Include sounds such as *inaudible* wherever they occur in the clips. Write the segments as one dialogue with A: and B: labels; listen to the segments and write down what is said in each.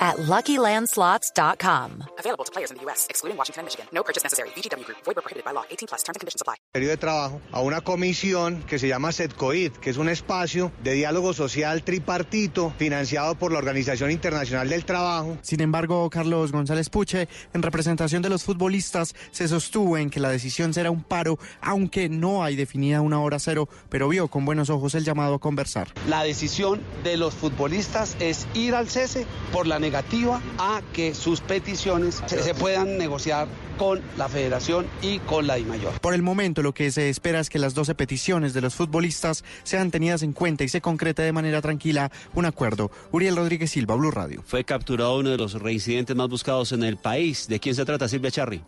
A: at LuckyLandSlots.com.
B: Available to players in the U.S., excluding Washington and Michigan. No purchase necessary. VGW Group. Void where prohibited by law. 18 plus. Terms and conditions apply.
C: de trabajo a una comisión que se llama SETCOID, que es un espacio de diálogo social tripartito financiado por la Organización Internacional del Trabajo.
D: Sin embargo, Carlos González Puche, en representación de los futbolistas, se sostuvo en que la decisión será un paro, aunque no hay definida una hora cero, pero vio con buenos ojos el llamado a conversar.
E: La decisión de los futbolistas es ir al cese por la negativa a que sus peticiones se, se puedan negociar con la federación y con la DIMAYOR.
D: Por el momento, lo que se espera es que las 12 peticiones de los futbolistas sean tenidas en cuenta y se concrete de manera tranquila un acuerdo. Uriel Rodríguez Silva, Blue Radio.
F: Fue capturado uno de los reincidentes más buscados en el país. ¿De quién se trata, Silvia Charri?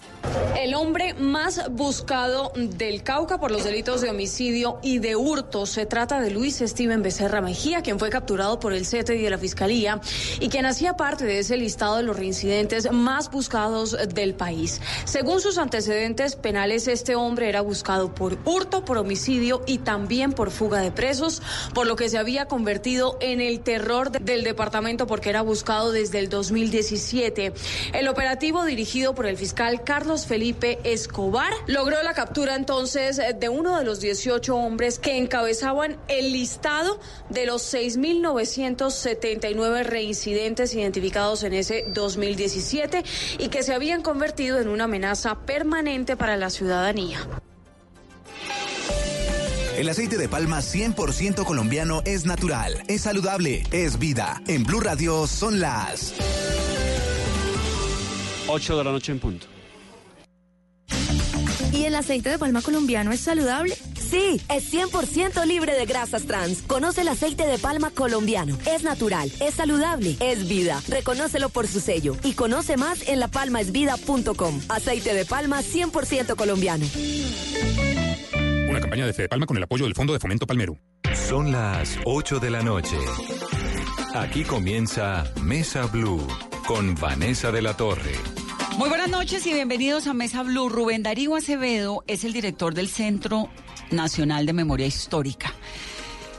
G: El hombre más buscado del Cauca por los delitos de homicidio y de hurto. Se trata de Luis Steven Becerra Mejía, quien fue capturado por el CETE y de la Fiscalía y quien hacía parte de ese listado de los reincidentes más buscados del país. Según sus antecedentes penales, este hombre era buscado por hurto, por homicidio y también por fuga de presos, por lo que se había convertido en el terror del departamento porque era buscado desde el 2017. El operativo dirigido por el fiscal Carlos Felipe Escobar logró la captura entonces de uno de los 18 hombres que encabezaban el listado de los 6.979 reincidentes identificados en ese 2017 y que se habían convertido en una amenaza permanente para la ciudadanía.
H: El aceite de palma 100% colombiano es natural, es saludable, es vida. En Blue Radio son las
F: 8 de la noche en punto.
I: ¿Y el aceite de palma colombiano es saludable?
J: Sí, es 100% libre de grasas trans. Conoce el aceite de palma colombiano. Es natural, es saludable, es vida. Reconócelo por su sello y conoce más en lapalmaesvida.com. Aceite de palma 100% colombiano.
K: Una campaña de Fede Palma con el apoyo del Fondo de Fomento Palmero.
L: Son las 8 de la noche. Aquí comienza Mesa Blue con Vanessa de la Torre.
M: Muy buenas noches y bienvenidos a Mesa Blue. Rubén Darío Acevedo es el director del Centro Nacional de Memoria Histórica,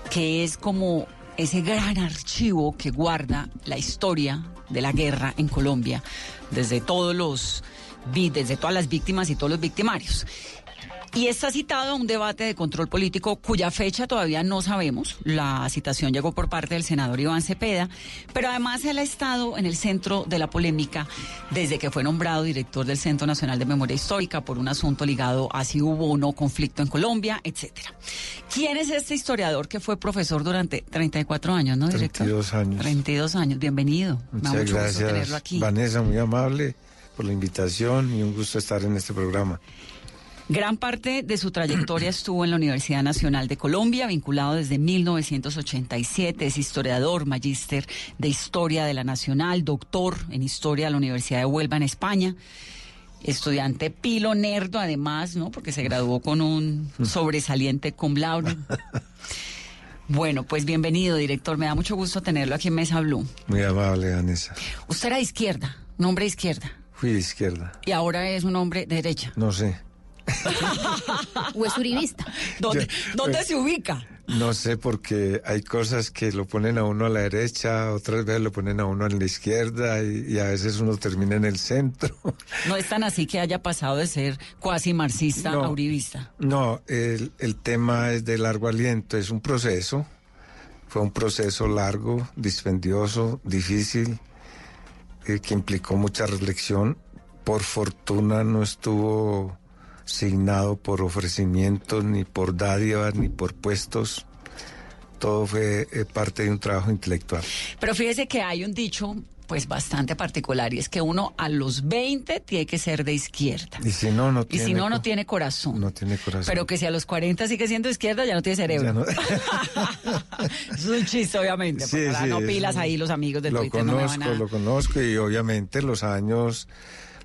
M: que es como ese gran archivo que guarda la historia de la guerra en Colombia, desde todos los desde todas las víctimas y todos los victimarios. Y está citado a un debate de control político cuya fecha todavía no sabemos. La citación llegó por parte del senador Iván Cepeda, pero además él ha estado en el centro de la polémica desde que fue nombrado director del Centro Nacional de Memoria Histórica por un asunto ligado a si hubo o no conflicto en Colombia, etcétera. ¿Quién es este historiador que fue profesor durante 34 años, no, director?
N: 32 años.
M: 32 años, bienvenido.
N: Muchas
M: Me da mucho
N: gracias,
M: gusto tenerlo aquí.
N: Vanessa, muy amable por la invitación y un gusto estar en este programa.
M: Gran parte de su trayectoria estuvo en la Universidad Nacional de Colombia, vinculado desde 1987. Es historiador, magíster de Historia de la Nacional, doctor en Historia de la Universidad de Huelva en España. Estudiante pilo nerdo, además, ¿no? Porque se graduó con un sobresaliente cum laude. Bueno, pues bienvenido, director. Me da mucho gusto tenerlo aquí en Mesa Blue.
N: Muy amable, Vanessa.
M: Usted era de izquierda, un hombre de izquierda.
N: Fui de izquierda.
M: Y ahora es un hombre de derecha.
N: No sé. *laughs*
I: ¿O es uribista?
M: ¿Dónde,
N: Yo-
M: ¿dónde
N: pues-
M: se ubica?
N: No sé porque hay cosas que lo ponen a uno a la derecha, otras veces lo ponen a uno a la izquierda y, y a veces uno termina en el centro. *laughs*
M: No es tan así que haya pasado de ser cuasi marxista
N: No.
M: a uribista.
N: No, el, el tema es de largo aliento, es un proceso, fue un proceso largo, dispendioso, difícil, eh, que implicó mucha reflexión. Por fortuna no estuvo signado por ofrecimientos, ni por dádivas, ni por puestos. Todo fue eh, parte de un trabajo intelectual.
M: Pero fíjese que hay un dicho pues bastante particular y es que uno a los 20 tiene que ser de izquierda.
N: Y si no, no
M: Y
N: tiene,
M: si no, no tiene corazón.
N: no tiene corazón.
M: Pero que si a los 40 sigue siendo de izquierda, ya no tiene cerebro.
N: No- *laughs*
M: es un chiste, obviamente.
N: Sí,
M: porque ahora
N: sí,
M: no pilas ahí los amigos de
N: lo
M: Twitter. no me
N: conozco,
M: van a...
N: lo conozco y obviamente los años,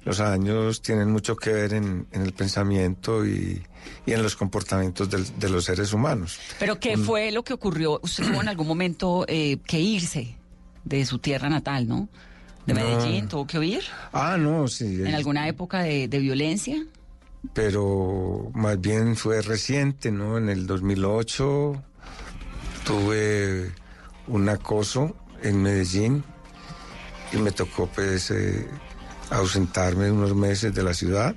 N: los años tienen mucho que ver en, en el pensamiento y, y, en los comportamientos del, de los seres humanos.
M: ¿Pero qué fue lo que ocurrió? Usted tuvo en algún momento eh, que irse de su tierra natal, ¿no? De
N: No.
M: Medellín, ¿tuvo que huir?
N: Ah, no, sí.
M: ¿En alguna época de, de violencia?
N: pero más bien fue reciente, ¿no? En el 2008 tuve un acoso en Medellín y me tocó pues eh, ausentarme unos meses de la ciudad,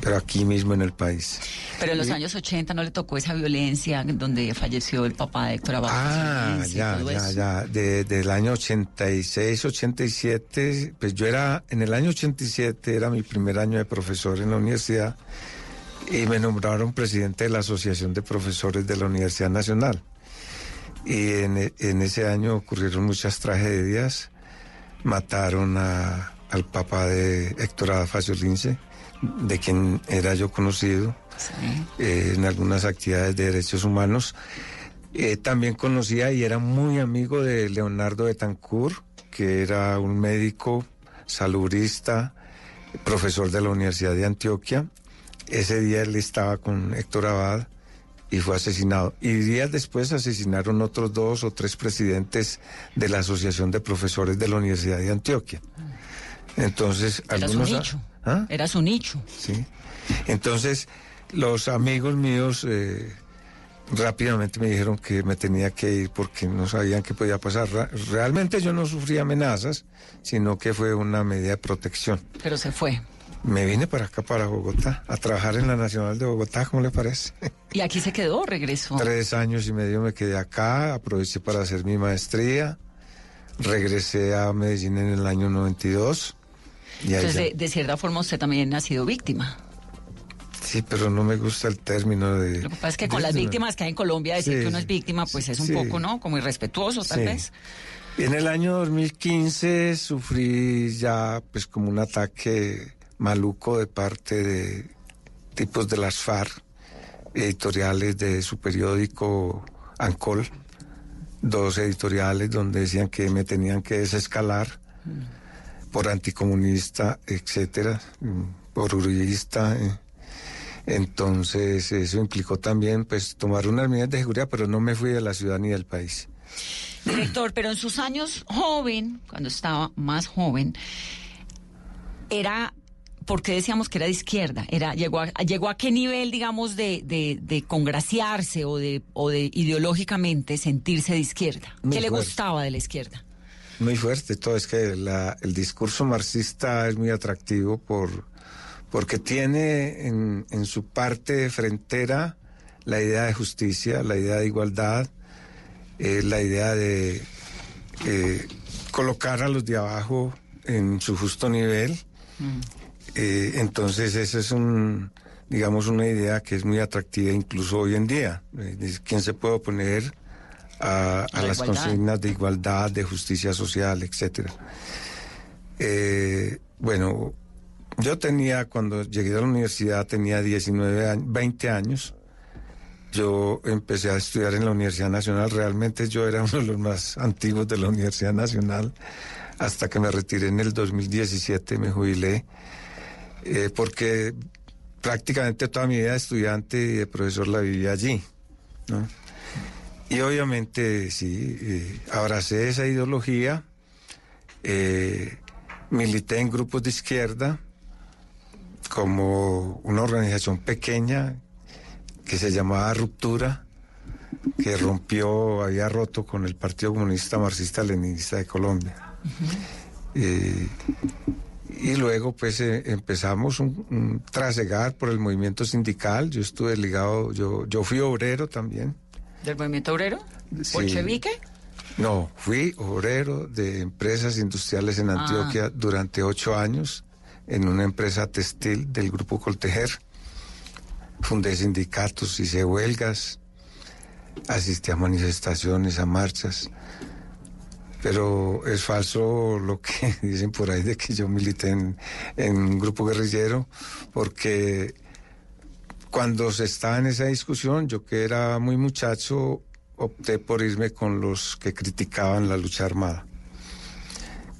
N: pero aquí mismo en el país.
M: Pero en los
N: Y-
M: años 80 no le tocó esa violencia donde falleció el papá de Héctor Abad.
N: Ah, ya, ya, ya. De- del año 86, 87, pues yo era, en el año 87 era mi primer año de profesor en la universidad y me nombraron presidente de la Asociación de Profesores de la Universidad Nacional. Y en, en ese año ocurrieron muchas tragedias. Mataron a- al papá de Héctor Abad Faciolince, de quien era yo conocido eh, en algunas actividades de derechos humanos. Eh, también conocía y era muy amigo de Leonardo Betancourt, que era un médico, salubrista, profesor de la Universidad de Antioquia. Ese día él estaba con Héctor Abad y fue asesinado. Y días después asesinaron otros dos o tres presidentes de la Asociación de Profesores de la Universidad de Antioquia. Entonces,
M: Era su
N: algunos...
M: nicho.
N: ¿Ah?
M: Era su nicho.
N: Sí. Entonces, los amigos míos eh, rápidamente me dijeron que me tenía que ir porque no sabían qué podía pasar. Realmente yo no sufrí amenazas, sino que fue una medida de protección.
M: Pero se fue.
N: Me vine para acá, para Bogotá, a trabajar en la Nacional de Bogotá, ¿cómo le parece? *laughs*
M: ¿Y aquí se quedó regresó?
N: Tres años y medio me quedé acá, aproveché para hacer mi maestría, regresé a Medellín en el año 92.
M: Entonces, de, de cierta forma, usted también ha sido víctima.
N: Sí, pero no me gusta el término de...
M: Lo que pasa es que con las víctimas que hay en Colombia, decir
N: Sí,
M: que uno es víctima, pues es un
N: Sí.
M: poco, ¿no? Como irrespetuoso, tal
N: Sí.
M: vez.
N: En el año 2015 sufrí ya pues como un ataque maluco de parte de tipos de las FARC, editoriales de su periódico Ancol, dos editoriales donde decían que me tenían que desescalar por anticomunista, etcétera, mm, por uribista. eh. Entonces eso implicó también pues tomar unas medidas de seguridad, pero no me fui de la ciudad ni del país.
M: Director, pero en sus años joven, cuando estaba más joven, era, ¿por qué decíamos que era de izquierda? Era, llegó, a, llegó a qué nivel, digamos, de, de, de congraciarse o de, o de ideológicamente sentirse de izquierda?
N: Muy
M: ¿Qué le gustaba de la izquierda?
N: Muy fuerte, todo es que la- el discurso marxista es muy atractivo por, porque tiene en, en su parte frontera la idea de justicia, la idea de igualdad, eh, la idea de eh, colocar a los de abajo en su justo nivel. Eh, entonces, esa es un, digamos, una idea que es muy atractiva incluso hoy en día. ¿Quién se puede oponer a, a
O: La
N: las
O: igualdad.
N: consignas de igualdad, de justicia social, etcétera? Eh, bueno, yo tenía, cuando llegué a la universidad, tenía 19 años, 20 años. Yo empecé a estudiar en la Universidad Nacional. Realmente yo era *laughs* uno de los más antiguos de la Universidad Nacional hasta que me retiré en el 2017, me jubilé, eh, porque prácticamente toda mi vida de estudiante y de profesor la viví allí. ¿no? Y obviamente sí, eh, abracé esa ideología, eh, milité en grupos de izquierda como una organización pequeña que se llamaba Ruptura, que rompió, había roto con el Partido Comunista Marxista Leninista de Colombia. Eh, y luego pues eh, empezamos un, un trasegar por el movimiento sindical, yo estuve ligado, yo, yo fui obrero también.
M: ¿Del movimiento obrero?
N: Sí.
M: ¿Bolchevique?
N: No, fui obrero de empresas industriales en
M: Ah.
N: Antioquia durante ocho años en una empresa textil del grupo Coltejer. Fundé sindicatos, hice huelgas, asistí a manifestaciones, a marchas. Pero es falso lo que *laughs* dicen por ahí de que yo milité en, en un grupo guerrillero, porque cuando se estaba en esa discusión, yo que era muy muchacho, opté por irme con los que criticaban la lucha armada,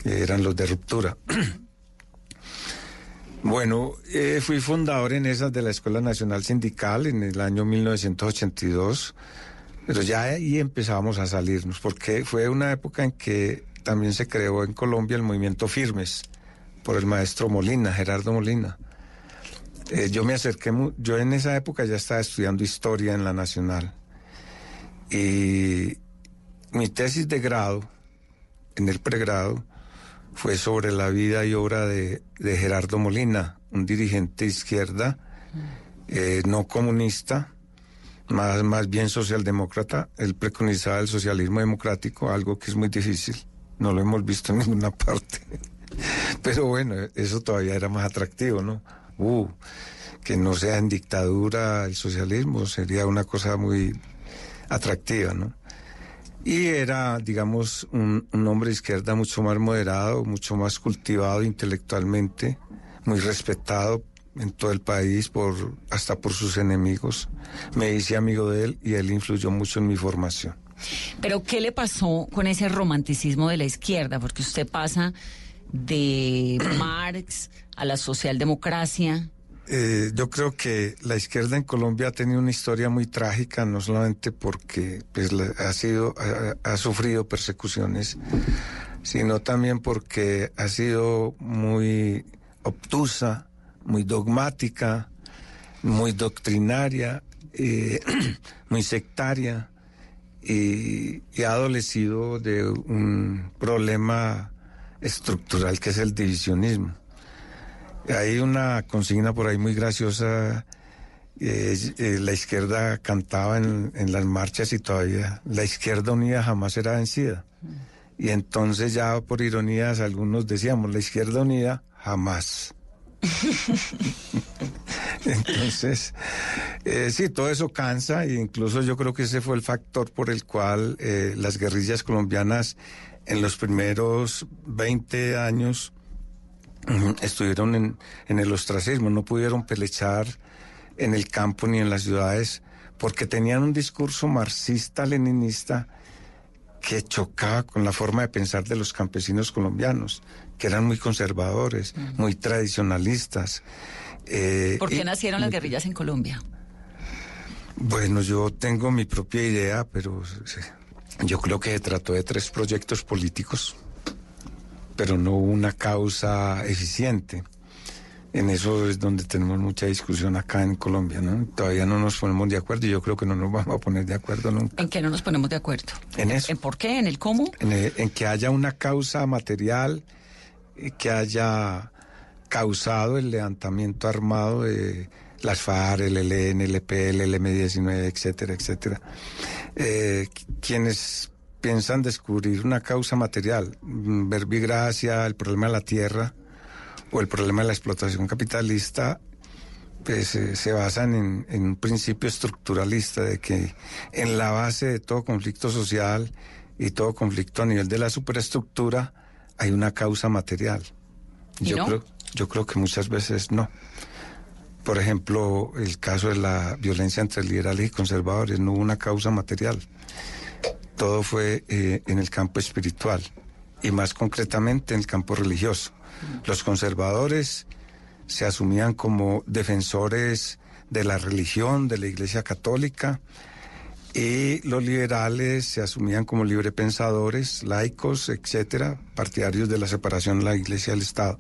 N: que eran los de ruptura. *clears throat* Bueno, eh, fui fundador en esas de la Escuela Nacional Sindical en el año 1982, pero ya ahí empezábamos a salirnos, porque fue una época en que también se creó en Colombia el movimiento Firmes por el maestro Molina, Gerardo Molina. Eh, yo me acerqué, yo en esa época ya estaba estudiando historia en la Nacional y mi tesis de grado, en el pregrado, fue sobre la vida y obra de, Gerardo Molina, un dirigente izquierda, eh, no comunista, más, más bien socialdemócrata. Él preconizaba el socialismo democrático, algo que es muy difícil. No lo hemos visto en ninguna *laughs* parte. Pero bueno, eso todavía era más atractivo, ¿no? Uh, que no sea en dictadura el socialismo sería una cosa muy atractiva, ¿no? Y era, digamos, un, hombre de izquierda mucho más moderado, mucho más cultivado intelectualmente, muy respetado en todo el país, por, hasta por sus enemigos. Me hice amigo de él y él influyó mucho en mi formación.
M: Pero, ¿qué le pasó con ese romanticismo de la izquierda? Porque usted pasa de Marx a la socialdemocracia,
N: eh, yo creo que la izquierda en Colombia ha tenido una historia muy trágica, no solamente porque pues, ha, sido, ha, sufrido persecuciones, sino también porque ha sido muy obtusa, muy dogmática, muy doctrinaria, eh, *clears throat* muy sectaria y, y ha adolecido de un problema estructural que es el divisionismo. Hay una consigna por ahí muy graciosa. Eh, eh, la izquierda cantaba en, las marchas y todavía la izquierda unida jamás será vencida. Y entonces ya por ironías algunos decíamos, la izquierda unida jamás. *laughs* Entonces, eh, sí, todo eso cansa e incluso yo creo que ese fue el factor por el cual las guerrillas colombianas en los primeros 20 años estuvieron en, en, el ostracismo, no pudieron pelechar en el campo ni en las ciudades porque tenían un discurso marxista-leninista que chocaba con la forma de pensar de los campesinos colombianos, que eran muy conservadores, muy tradicionalistas.
M: Eh, ¿Por qué nacieron las guerrillas en Colombia?
N: Bueno, yo tengo mi propia idea, pero yo creo que se trató de tres proyectos políticos pero no una causa eficiente. En eso es donde tenemos mucha discusión acá en Colombia, ¿no? Todavía no nos ponemos de acuerdo y yo creo que no nos vamos a poner de acuerdo nunca.
M: ¿En qué no nos ponemos de acuerdo?
N: En eso.
M: ¿En por qué? ¿En el cómo?
N: En, que haya una causa material que haya causado el levantamiento armado de las FARC, el ELN, el EPL, el M19, etcétera, etcétera. Eh, quienes piensan descubrir una causa material, mm, verbigracia, el problema de la tierra o el problema de la explotación capitalista, pues eh, se basan en, en, un principio estructuralista de que en la base de todo conflicto social y todo conflicto a nivel de la superestructura hay una causa material. Yo, creo, yo creo que muchas veces no. Por ejemplo, el caso de la violencia entre liberales y conservadores, no hubo una causa material todo fue eh, en el campo espiritual y más concretamente en el campo religioso. Los conservadores se asumían como defensores de la religión, de la Iglesia Católica, y los liberales se asumían como librepensadores, laicos, etcétera, partidarios de la separación de la Iglesia del Estado.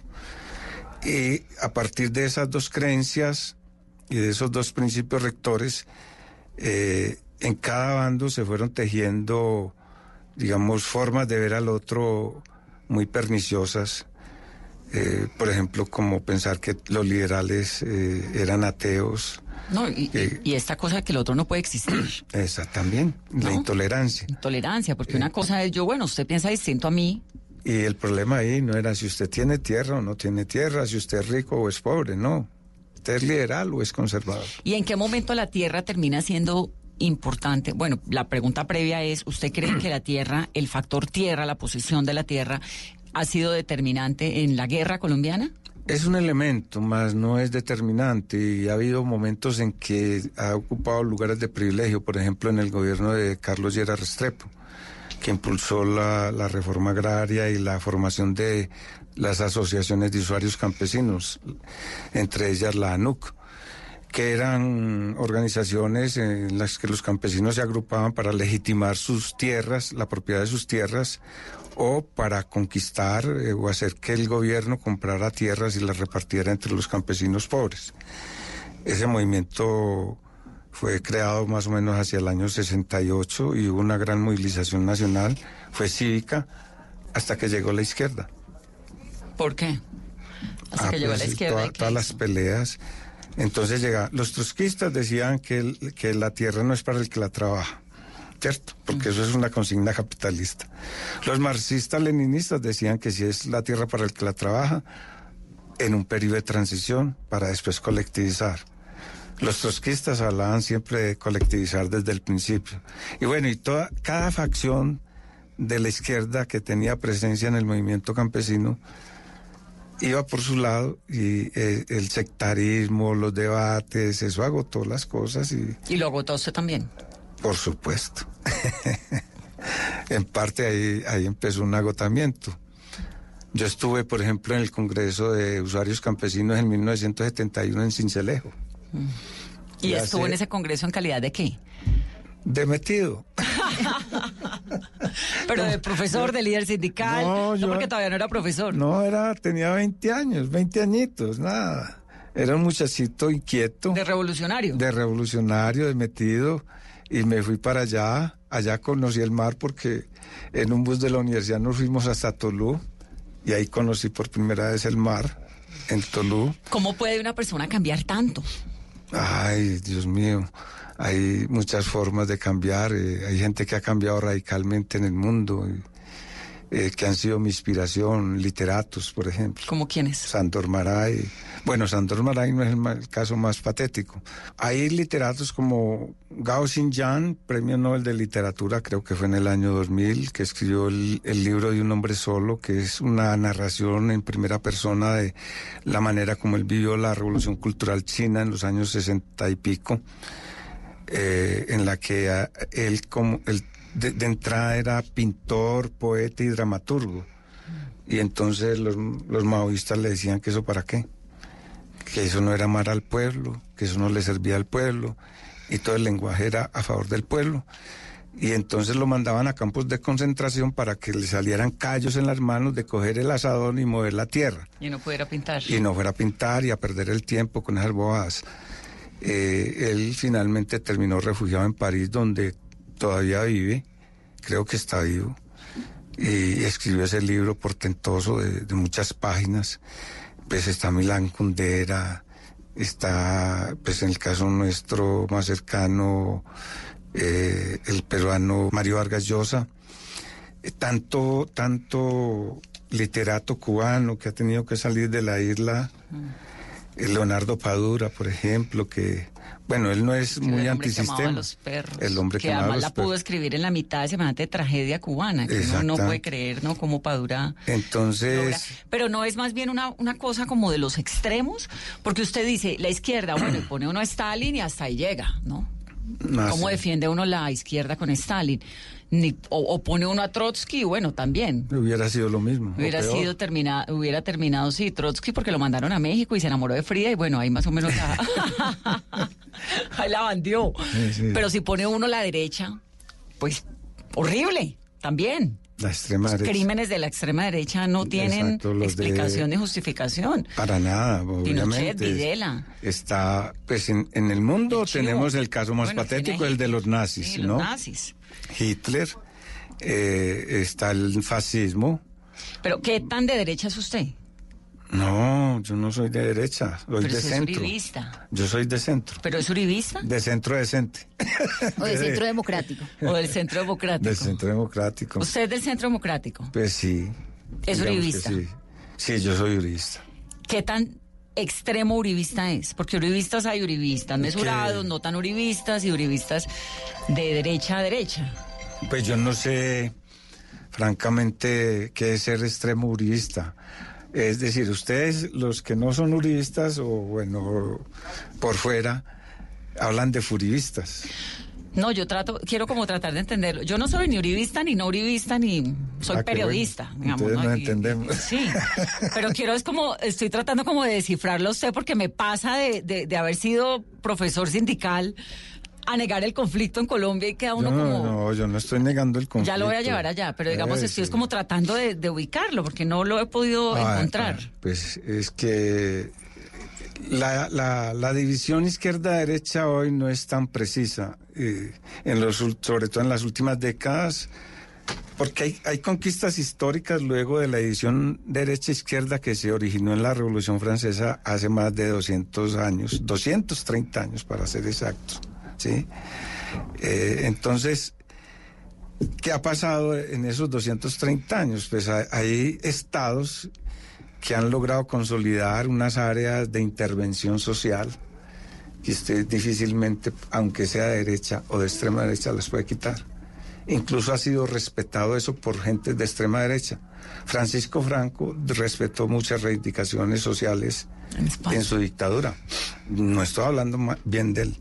N: Y a partir de esas dos creencias y de esos dos principios rectores, eh, en cada bando se fueron tejiendo, digamos, formas de ver al otro muy perniciosas. Eh, por ejemplo, como pensar que los liberales eh, eran ateos.
M: No, y, esta cosa de que el otro no puede existir. *clears throat*
N: Esa también, la intolerancia.
M: Intolerancia, porque una cosa es yo, bueno, usted piensa distinto a mí.
N: Y el problema ahí no era si usted tiene tierra o no tiene tierra, si usted es rico o es pobre, no. ¿Usted es liberal o es conservador?
M: ¿Y en qué momento la tierra termina siendo importante. Bueno, la pregunta previa es, ¿usted cree que la tierra, el factor tierra, la posesión de la tierra, ha sido determinante en la guerra colombiana?
N: Es un elemento, más no es determinante y ha habido momentos en que ha ocupado lugares de privilegio, por ejemplo en el gobierno de Carlos Llera Restrepo. que impulsó la reforma agraria y la formación de las asociaciones de usuarios campesinos, entre ellas la ANUC que eran organizaciones en las que los campesinos se agrupaban para legitimar sus tierras, la propiedad de sus tierras, o para conquistar eh, o hacer que el gobierno comprara tierras y las repartiera entre los campesinos pobres. Ese movimiento fue creado más o menos hacia el año 68 y hubo una gran movilización nacional, fue cívica, hasta que llegó la izquierda.
M: ¿Por qué? Hasta
N: Ah,
M: que llegó la
N: pues,
M: izquierda.
N: toda-
M: ¿y qué
N: todas las peleas. Entonces llega, los trotskistas decían que, el- que la tierra no es para el que la trabaja, ¿cierto? Porque eso es una consigna capitalista. Los marxistas leninistas decían que si es la tierra para el que la trabaja, en un periodo de transición para después colectivizar. Los trotskistas hablaban siempre de colectivizar desde el principio. Y bueno, y toda, cada facción de la izquierda que tenía presencia en el movimiento campesino iba por su lado y eh, el sectarismo, los debates, eso agotó las cosas y
M: Y lo agotó usted también.
N: por supuesto. *laughs* en parte ahí, ahí empezó un agotamiento. Yo estuve, por ejemplo, en el Congreso de Usuarios Campesinos en 1971 en Cincelejo.
M: ¿Y
N: Ya
M: estuvo en ese congreso en calidad de qué?
N: De metido. *laughs*
M: Pero de profesor, de líder sindical.
N: No,
M: No,
N: yo-
M: porque todavía no era profesor.
N: No, era, tenía 20 años, 20 añitos, nada. Era un muchachito inquieto.
M: De revolucionario.
N: De revolucionario, de metido. Y me fui para allá. Allá conocí el mar porque en un bus de la universidad nos fuimos hasta Tolú. Y ahí conocí por primera vez el mar, en Tolú.
M: ¿Cómo puede una persona cambiar tanto?
N: Ay, Dios mío, hay muchas formas de cambiar. eh, hay gente que ha cambiado radicalmente en el mundo, y, eh, que han sido mi inspiración, literatos, por ejemplo.
M: ¿Cómo quiénes?
N: Sandor Maray. Bueno, Sandor Maray no es el caso más patético. Hay literatos como Gao Xinjiang, Premio Nobel de Literatura, creo que fue en el año 2000, que escribió el, el libro de un hombre solo, que es una narración en primera persona de la manera como él vivió la revolución cultural china en los años sesenta y pico, eh, en la que ah, él como él de, de entrada era pintor, poeta y dramaturgo. Y entonces los, los maoístas le decían que eso para qué, que eso no era amar al pueblo, que eso no le servía al pueblo, y todo el lenguaje era a favor del pueblo. Y entonces lo mandaban a campos de concentración para que le salieran callos en las manos de coger el asadón y mover la tierra.
M: Y no pudiera pintar.
N: Y no fuera a pintar y a perder el tiempo con esas bobadas. Eh, él finalmente terminó refugiado en París, donde todavía vive, creo que está vivo, y escribió ese libro portentoso de, muchas páginas. Pues está Milán Kundera, está, pues en el caso nuestro más cercano, eh, el peruano Mario Vargas Llosa. Eh, tanto, tanto literato cubano que ha tenido que salir de la isla, eh, Leonardo Padura, por ejemplo, que, bueno, él no es muy
M: el
N: antisistema.
M: los perros.
N: El hombre
M: que además la pudo escribir en la mitad de semejante tragedia cubana, que uno no puede creer, ¿no? Como Padura.
N: Entonces,
M: logra. Pero no es más bien una, una cosa como de los extremos, porque usted dice, la izquierda, bueno, y pone uno a Stalin y hasta ahí llega, ¿no?
N: Ah,
M: ¿Cómo
N: sí.
M: defiende uno la izquierda con Stalin? Ni- o, o pone uno a Trotsky, bueno, también.
N: hubiera sido lo mismo.
M: Hubiera sido termina, hubiera terminado, sí, Trotsky porque lo mandaron a México y se enamoró de Frida y bueno, ahí más o menos la, *laughs* ahí la bandió.
N: Sí, sí.
M: Pero si pone uno la derecha, pues horrible, también.
N: La extrema derecha.
M: Crímenes de la extrema derecha no tienen
N: Exacto, los de-
M: explicación ni justificación.
N: Para nada,
M: Pinochet,
N: obviamente.
M: Videla.
N: Está, pues en, en el mundo tenemos el caso más
M: Bueno,
N: patético, el de los nazis,
M: Sí, los
N: ¿no?
M: nazis.
N: Hitler, eh, está el fascismo.
M: Pero ¿qué tan de derecha es usted?
N: No, yo no soy de derecha, soy
M: Pero
N: de
M: usted es
N: centro.
M: uribista.
N: Yo soy de centro,
M: ¿Pero es uribista?
N: de centro decente,
I: O de centro democrático. *laughs*
M: ¿O del centro democrático?
N: del centro democrático.
M: ¿Usted es del centro democrático?
N: Pues sí.
M: ¿Es uribista?
N: Sí. sí, yo soy uribista.
M: ¿Qué tan extremo uribista es? Porque uribistas hay uribistas mesurados, no tan uribistas y uribistas de derecha a derecha.
N: Pues yo no sé, francamente, qué es ser extremo uribista. Es decir, ustedes, los que no son uribistas o, bueno, por fuera, hablan de furibistas.
M: No, yo trato, quiero como tratar de entenderlo. Yo no soy ni uribista, ni no uribista, ni soy
N: Ah,
M: periodista.
N: bueno.
M: digamos,
N: Entonces
M: ¿no?
N: nos entendemos.
M: Sí, pero quiero es como, estoy tratando como de descifrarlo a usted porque me pasa de, de, de haber sido profesor sindical a negar el conflicto en Colombia y queda uno
N: no,
M: como...
N: no, yo no estoy negando el conflicto.
M: Ya lo voy a llevar allá, pero digamos
N: Eh,
M: estoy es como tratando de, de ubicarlo porque no lo he podido
N: Ah,
M: encontrar.
N: ah, pues es que la, la- la división izquierda-derecha hoy no es tan precisa, eh, en los, sobre todo en las últimas décadas, porque hay, hay conquistas históricas luego de la división derecha-izquierda que se originó en la Revolución Francesa hace más de 200 años, 230 años para ser exactos. ¿Sí? Eh, entonces, ¿qué ha pasado en esos 230 años? Pues hay, hay estados que han logrado consolidar unas áreas de intervención social que usted difícilmente, aunque sea de derecha o de extrema derecha, las puede quitar. Incluso ha sido respetado eso por gente de extrema derecha. Francisco Franco respetó muchas reivindicaciones sociales en, su dictadura. No estoy hablando bien de él.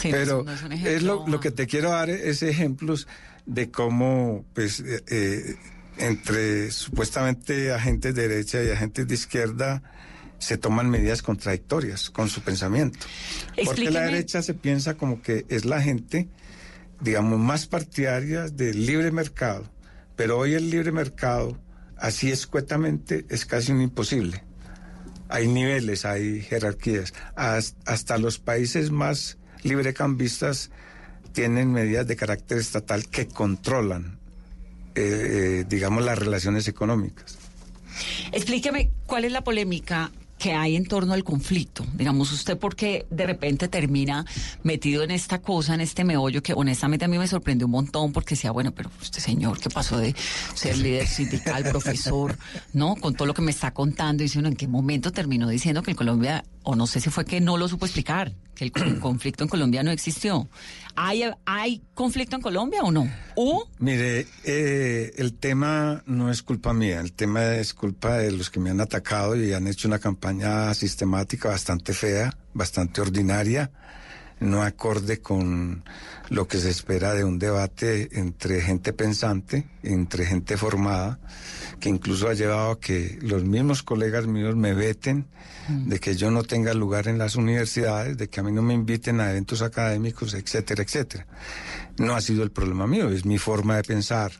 M: Sí, *laughs*
N: Pero
M: no es un
N: es
M: ejemplo,
N: lo, lo que te quiero dar es ejemplos de cómo, pues, eh, eh, entre supuestamente agentes de derecha y agentes de izquierda se toman medidas contradictorias con su pensamiento. Porque la derecha se piensa como que es la gente, digamos, más partidaria del libre mercado. Pero hoy el libre mercado, así escuetamente, es casi un imposible. Hay niveles, hay jerarquías. Has- Hasta los países más librecambistas tienen medidas de carácter estatal que controlan, eh, eh, digamos, las relaciones económicas.
M: Explíqueme cuál es la polémica que hay en torno al conflicto. Digamos, usted por qué de repente termina metido en esta cosa, en este meollo, que honestamente a mí me sorprendió un montón porque decía, bueno, pero este señor que pasó de ser líder sindical, profesor, ¿no? Con todo lo que me está contando, dice uno, ¿en qué momento terminó diciendo que en Colombia, o no sé si fue que no lo supo explicar, que el con- *clears throat* conflicto en Colombia no existió? ¿Hay, ¿Hay conflicto en Colombia o no? ¿O
N: Mire, eh, el tema no es culpa mía, el tema es culpa de los que me han atacado y han hecho una campaña sistemática bastante fea, bastante ordinaria, no acorde con lo que se espera de un debate entre gente pensante, entre gente formada, que incluso ha llevado a que los mismos colegas míos me veten, de que yo no tenga lugar en las universidades, de que a mí no me inviten a eventos académicos, etcétera, etcétera. No ha sido el problema mío, es mi forma de pensar.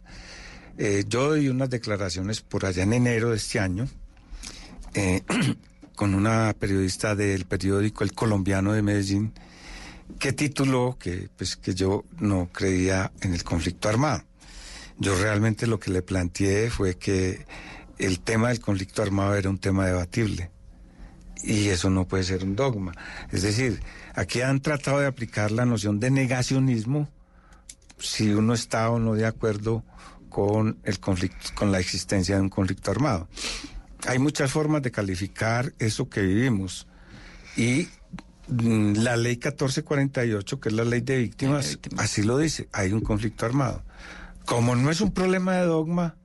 N: Eh, yo doy unas declaraciones por allá en enero de este año eh, *clears throat* con una periodista del periódico El Colombiano de Medellín que tituló que, pues, que yo no creía en el conflicto armado. Yo realmente lo que le planteé fue que el tema del conflicto armado era un tema debatible y eso no puede ser un dogma. Es decir, aquí han tratado de aplicar la noción de negacionismo si uno está o no de acuerdo con el conflicto, con la existencia de un conflicto armado. Hay muchas formas de calificar eso que vivimos y mm, la ley 1448, que es la ley de víctimas, así lo dice, hay un conflicto armado. Como no es un problema de dogma,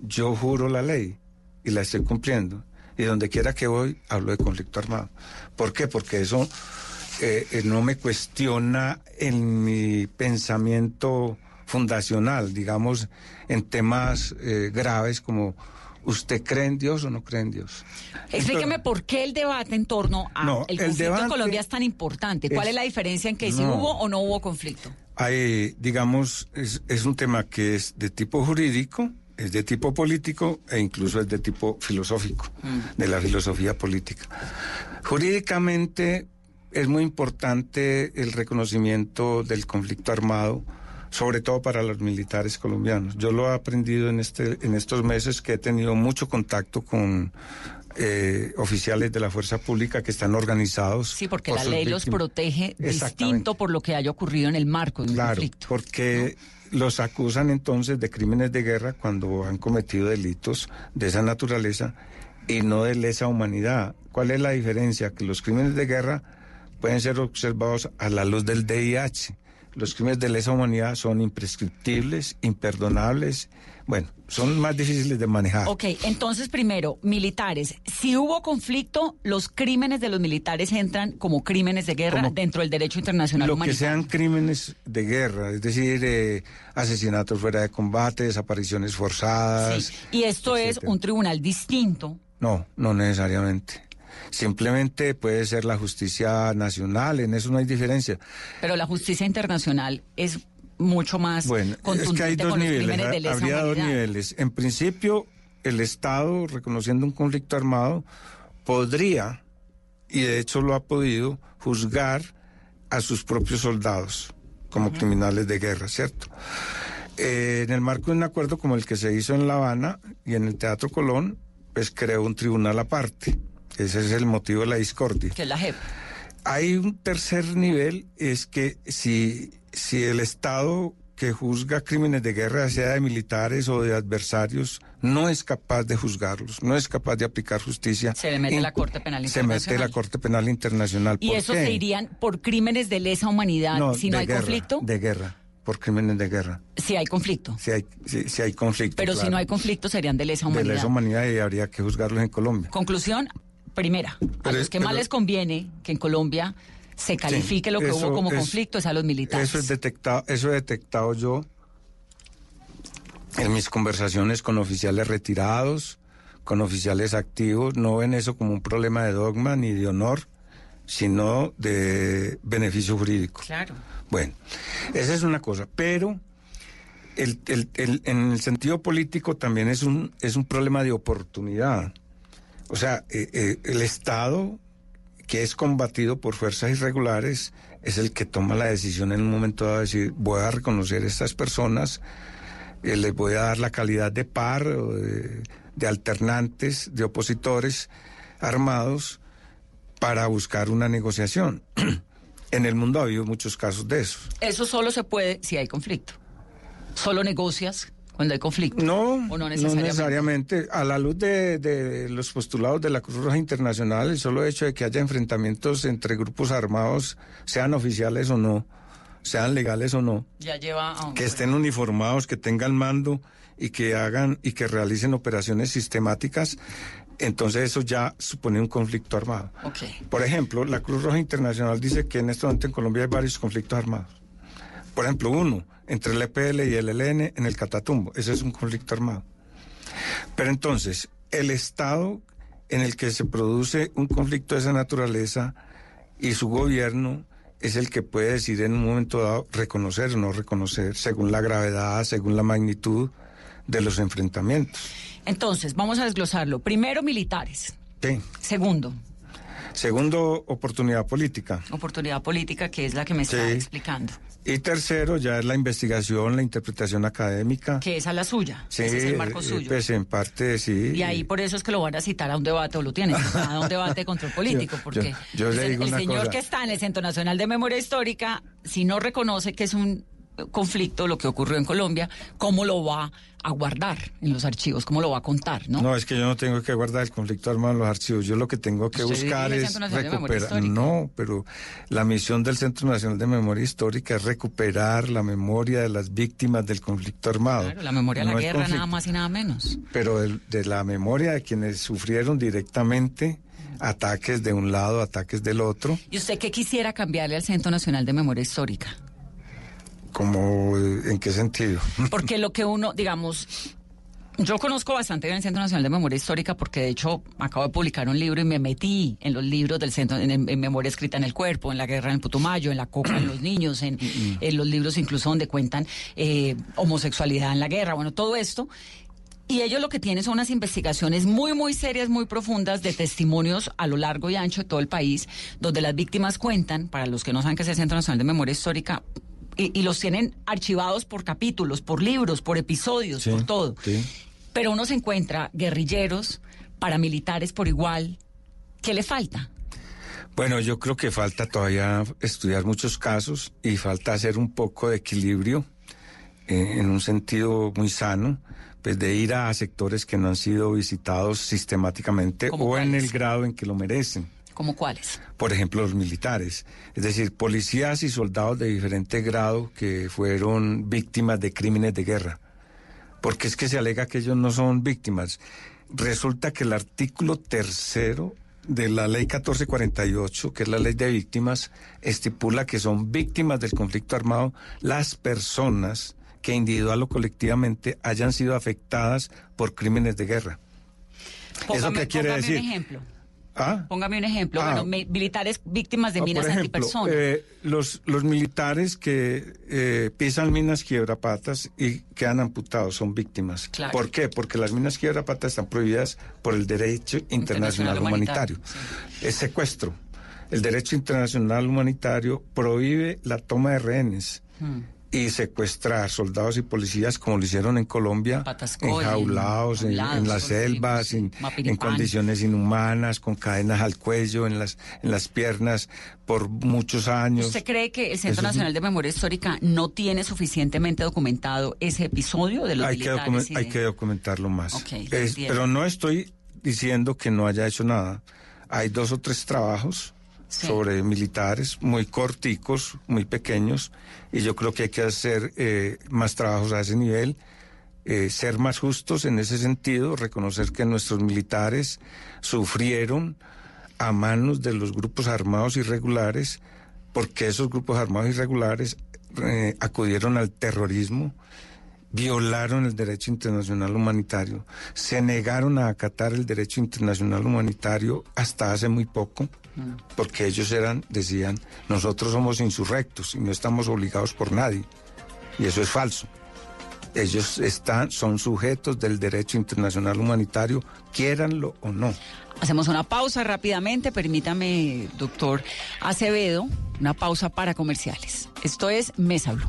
N: yo juro la ley y la estoy cumpliendo. Y donde quiera que voy, hablo de conflicto armado. ¿Por qué? Porque eso eh, eh, no me cuestiona en mi pensamiento fundacional, digamos, en temas eh, graves como ¿usted cree en Dios o no cree en Dios?
M: Explíqueme por qué el debate en torno al
N: No, el
M: conflicto en Colombia es tan importante. ¿Cuál
N: es-
M: es, la diferencia en que si hubo o no hubo conflicto?
N: Hay, digamos, es, es un tema que es de tipo jurídico, es de tipo político e incluso es de tipo filosófico, de la filosofía política. Jurídicamente es muy importante el reconocimiento del conflicto armado, sobre todo para los militares colombianos. Yo lo he aprendido en, este, en estos meses que he tenido mucho contacto con eh, oficiales de la fuerza pública que están organizados.
M: Sí, porque
N: por
M: la ley los protege
N: Exactamente.
M: distinto por lo que haya ocurrido en el marco de un
N: Claro,
M: conflicto.
N: porque los acusan entonces de crímenes de guerra cuando han cometido delitos de esa naturaleza y no de lesa humanidad. ¿Cuál es la diferencia? Que los crímenes de guerra pueden ser observados a la luz del DIH, Los crímenes de lesa humanidad son imprescriptibles, imperdonables, bueno, son más difíciles de manejar.
M: Ok, entonces primero, militares. Si hubo conflicto, los crímenes de los militares entran como crímenes de guerra
N: Como
M: dentro del derecho internacional
N: Lo que
M: humanitario.
N: sean crímenes de guerra, es decir, eh, asesinatos fuera de combate, desapariciones forzadas.
M: Sí, Y esto es un tribunal distinto.
N: No, no necesariamente. Simplemente puede ser la justicia nacional, en eso no hay diferencia.
M: Pero la justicia internacional es mucho más
N: Bueno, es
M: contundente
N: que hay dos
M: con
N: niveles.
M: de
N: Habría dos niveles. En principio, el Estado, reconociendo un conflicto armado, podría, y de hecho lo ha podido, juzgar a sus propios soldados como criminales de guerra, ¿cierto? Eh, en el marco de un acuerdo como el que se hizo en La Habana y en el Teatro Colón, pues creó un tribunal aparte. Ese es el motivo de la discordia.
M: Que es la JEP.
N: Hay un tercer nivel, es que si, si el Estado que juzga crímenes de guerra, sea de militares o de adversarios, no es capaz de juzgarlos, no es capaz de aplicar justicia.
M: Se le mete la Corte Penal
N: Se mete
M: Internacional.
N: la Corte Penal Internacional.
M: Y
N: ¿Por
M: esos
N: qué?
M: se irían por crímenes de lesa humanidad si no
N: de
M: hay
N: guerra,
M: conflicto.
N: De guerra, por crímenes de guerra.
M: Si hay conflicto.
N: Si hay, si, si hay conflicto.
M: Pero si no hay conflicto serían de lesa
N: De
M: humanidad.
N: lesa humanidad y habría que juzgarlos en Colombia.
M: Conclusión, primera, a los que más les conviene que en Colombia se califique lo que
N: eso
M: hubo como
N: es-
M: conflicto es a los militares.
N: Eso es detectado, eso he detectado yo en mis conversaciones con oficiales retirados, con oficiales activos, no ven eso como un problema de dogma ni de honor, sino de beneficio jurídico.
M: Claro.
N: Bueno, esa es una cosa, pero el- el- el- en el sentido político también es un, es un problema de oportunidad. O sea, eh, eh, el Estado que es combatido por fuerzas irregulares es el que toma la decisión en un momento dado de decir, voy a reconocer a estas personas, eh, les voy a dar la calidad de par de, alternantes, de opositores armados para buscar una negociación. *clears throat* en el mundo ha habido muchos casos de esos.
M: Eso solo se puede si hay conflicto. Solo negocias cuando hay conflicto.
N: No,
M: o no
N: no
M: necesariamente.
N: A la luz de, de los postulados de la Cruz Roja Internacional, el solo hecho de que haya enfrentamientos entre grupos armados, sean oficiales o no, sean legales o no,
M: Ya lleva a un-
N: que estén uniformados, que tengan mando y que hagan y que realicen operaciones sistemáticas, entonces eso ya supone un conflicto armado.
M: Ok.
N: Por ejemplo, la Cruz Roja Internacional dice que en este momento en Colombia hay varios conflictos armados. Por ejemplo, uno entre el EPL y el ELN en el Catatumbo. Ese es un conflicto armado. Pero entonces, el Estado en el que se produce un conflicto de esa naturaleza y su gobierno es el que puede decir en un momento dado reconocer o no reconocer, según la gravedad, según la magnitud de los enfrentamientos.
M: Entonces, vamos a desglosarlo. Primero, militares.
N: Sí.
M: Segundo,
N: Segundo, oportunidad política.
M: oportunidad política, que es la que me está
N: Sí.
M: explicando.
N: Y tercero, ya es la investigación, la interpretación académica.
M: Que es a la suya.
N: Sí,
M: Ese es el marco
N: eh,
M: suyo.
N: Pues en parte sí.
M: Y ahí por eso es que lo van a citar a un debate, o lo tienen, *laughs* a un debate de control político, porque
N: yo- yo le
M: el-
N: digo
M: el, señor
N: cosa.
M: que está en el Centro Nacional de Memoria Histórica, si no reconoce que es un conflicto lo que ocurrió en Colombia, ¿cómo lo va a guardar en los archivos? ¿Cómo lo va a contar? ¿no?
N: ¿no? es que yo no tengo que guardar el conflicto armado en los archivos. Yo lo que tengo que
M: Usted
N: buscar es recuperar. No, pero la misión del Centro Nacional de Memoria Histórica es recuperar la memoria de las víctimas del conflicto armado.
M: Claro, la memoria de la
N: No
M: guerra, nada más y nada menos.
N: Pero de, la memoria de quienes sufrieron directamente ataques de un lado, ataques del otro,
M: ¿Y usted qué quisiera cambiarle al Centro Nacional de Memoria Histórica?
N: Como eh, en qué sentido. *laughs*
M: Porque lo que uno, digamos, yo conozco bastante bien el Centro Nacional de Memoria Histórica porque de hecho acabo de publicar un libro y me metí en los libros del Centro, en, en Memoria Escrita en el Cuerpo, en la Guerra en el Putumayo, en la Coca en los *clears throat* Niños, en, en los libros incluso donde cuentan eh, homosexualidad en la guerra, bueno, todo esto. Y ellos lo que tienen son unas investigaciones muy, muy serias, muy profundas de testimonios a lo largo y ancho de todo el país, donde las víctimas cuentan, para los que no saben qué es el Centro Nacional de Memoria Histórica, y, y los tienen archivados por capítulos, por libros, por episodios, por todo.
N: Sí.
M: Pero uno se encuentra guerrilleros, paramilitares por igual. ¿Qué le falta?
N: Bueno, yo creo que falta todavía estudiar muchos casos y falta hacer un poco de equilibrio eh, en un sentido muy sano, pues de ir a sectores que no han sido visitados sistemáticamente
M: ¿Cómo
N: o en el grado en que lo merecen.
M: ¿Como cuáles?
N: Por ejemplo, los militares, es decir, policías y soldados de diferente grado que fueron víctimas de crímenes de guerra. Porque es que se alega que ellos no son víctimas. Resulta que el artículo tercero de la ley 1448, que es la ley de víctimas, estipula que son víctimas del conflicto armado las personas que individual o colectivamente hayan sido afectadas por crímenes de guerra.
M: Póngame,
N: ¿Eso qué quiere decir?
M: un ejemplo.
N: ¿Ah?
M: Póngame un ejemplo.
N: Ah.
M: Bueno, mi- militares víctimas de
N: Ah,
M: minas
N: por ejemplo,
M: antipersonas.
N: eh, los, los militares que eh, pisan minas quiebrapatas y quedan amputados son víctimas.
M: Claro.
N: ¿Por qué? Porque las minas quiebrapatas están prohibidas por el derecho internacional,
M: Internacional
N: humanitario. Es secuestro. El derecho internacional humanitario prohíbe la toma de rehenes
M: Hmm.
N: Y secuestrar soldados y policías como lo hicieron en Colombia,
M: Patascoy,
N: enjaulados, en, en
M: enjaulados,
N: las selvas, en, en condiciones inhumanas, con cadenas al cuello, en las, en las piernas, por muchos años.
M: ¿Usted cree que el Centro
N: Eso es-
M: Nacional de Memoria Histórica no tiene suficientemente documentado ese episodio de los
N: hay, que
M: militares? y
N: hay que documentarlo más. Es- pero no estoy diciendo que no haya hecho nada. Hay dos o tres trabajos
M: Sí.
N: sobre militares muy corticos, muy pequeños, y yo creo que hay que hacer eh, más trabajos a ese nivel, eh, ser más justos en ese sentido, reconocer que nuestros militares sufrieron a manos de los grupos armados irregulares, porque esos grupos armados irregulares eh, acudieron al terrorismo, violaron el derecho internacional humanitario, se negaron a acatar el derecho internacional humanitario hasta hace muy poco, porque ellos eran, decían, nosotros somos insurrectos y no estamos obligados por nadie. Y eso es falso. Ellos están, son sujetos del derecho internacional humanitario, quiéranlo o no.
M: Hacemos una pausa rápidamente. Permítame, doctor Acevedo, una pausa para comerciales. Esto es Mesa Blue.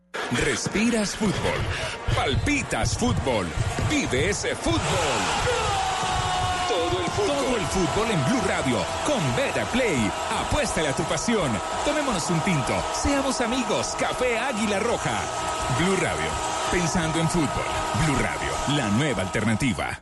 K: Respiras fútbol. Palpitas fútbol. Vive ese fútbol. Todo el fútbol. Todo el fútbol en Blue Radio con Beta Play. Apuéstale a tu pasión. Tomémonos un tinto. Seamos amigos. Café Águila Roja. Blue Radio. Pensando en fútbol. Blue Radio. La nueva alternativa.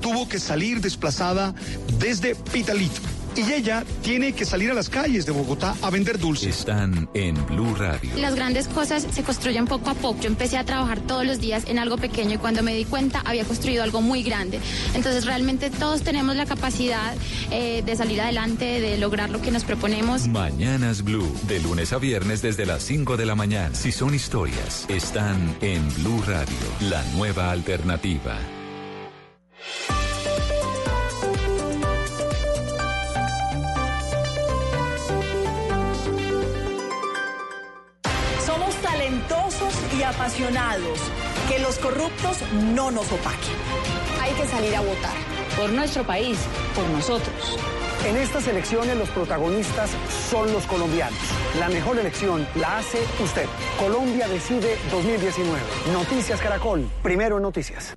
P: tuvo que salir desplazada desde Pitalito. Y ella tiene que salir a las calles de Bogotá a vender dulces.
L: están en Blue Radio.
Q: Las grandes cosas se construyen poco a poco. Yo empecé a trabajar todos los días en algo pequeño y cuando me di cuenta había construido algo muy grande. Entonces realmente todos tenemos la capacidad eh, de salir adelante, de lograr lo que nos proponemos.
L: Mañanas Blue, de lunes a viernes desde las 5 de la mañana. Si son historias, están en Blue Radio, la nueva alternativa.
R: Somos talentosos y apasionados. Que los corruptos no nos opaquen. Hay que salir a votar.
G: Por nuestro país, por nosotros.
S: En estas elecciones los protagonistas son los colombianos. La mejor elección la hace usted. Colombia decide 2019. Noticias Caracol. Primero en noticias.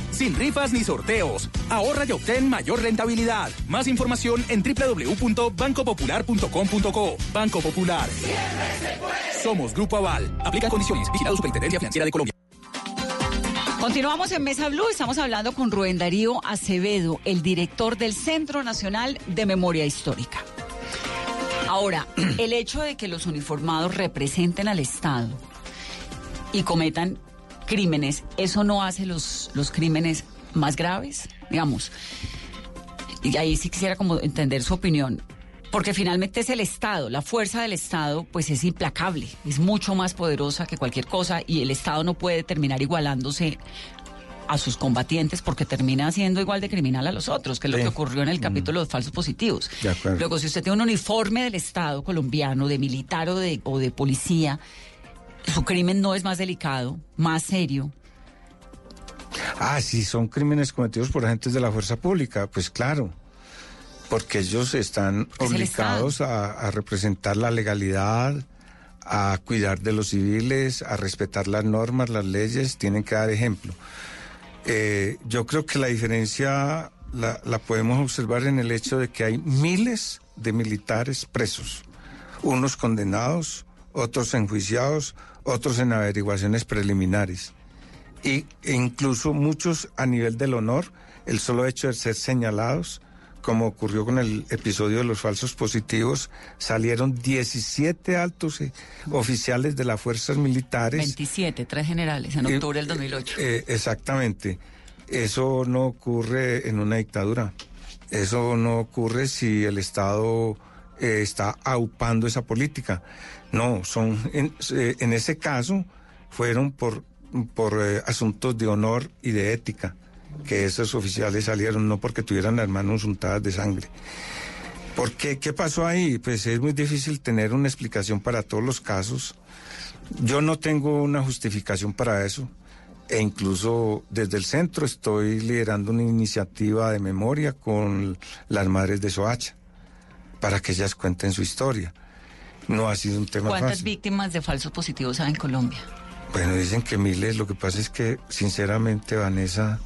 T: Sin rifas ni sorteos. Ahorra y obtén mayor rentabilidad. Más información en www.bancopopular.com.co. Banco Popular. Somos Grupo Aval. Aplica condiciones. Vigilado Superintendencia Financiera de Colombia.
M: Continuamos en Mesa Blue, estamos hablando con Rubén Darío Acevedo, el director del Centro Nacional de Memoria Histórica. Ahora, *clears throat* el hecho de que los uniformados representen al Estado y cometan crímenes, ¿eso no hace los, los crímenes más graves? Digamos, y ahí sí quisiera como entender su opinión. Porque finalmente es el Estado, la fuerza del Estado pues es implacable, es mucho más poderosa que cualquier cosa y el Estado no puede terminar igualándose a sus combatientes porque termina siendo igual de criminal a los otros, que es lo
N: Sí.
M: que ocurrió en el
N: Mm.
M: capítulo de los falsos positivos.
N: De.
M: Luego, si usted tiene un uniforme del Estado colombiano, de militar o de, o de policía, su crimen no es más delicado, más serio.
N: Ah, sí, son crímenes cometidos por agentes de la fuerza pública, pues claro, porque ellos están obligados a, a representar la legalidad, a cuidar de los civiles, a respetar las normas, las leyes, tienen que dar ejemplo. Eh, yo creo que la diferencia la, la podemos observar en el hecho de que hay miles de militares presos, unos condenados, otros enjuiciados, otros en averiguaciones preliminares y, e incluso muchos a nivel del honor, el solo hecho de ser señalados, como ocurrió con el episodio de los falsos positivos, salieron 17 altos eh, oficiales de las fuerzas militares.
M: 27, tres generales, en
N: Eh,
M: octubre del 2008.
N: Eh, exactamente. Eso no ocurre en una dictadura. Eso no ocurre si el Estado eh, está aupando esa política. No, son en, eh, en ese caso fueron por, por eh, asuntos de honor y de ética que esos oficiales salieron, no porque tuvieran las manos untadas de sangre. ¿Por qué? ¿Qué pasó ahí? Pues es muy difícil tener una explicación para todos los casos. Yo no tengo una justificación para eso. E incluso desde el centro estoy liderando una iniciativa de memoria con las madres de Soacha para que ellas cuenten su historia. No ha sido un tema
M: ¿Cuántas
N: fácil.
M: víctimas de falsos positivos hay en Colombia?
N: Bueno, dicen que miles. Lo que pasa es que, sinceramente, Vanessa,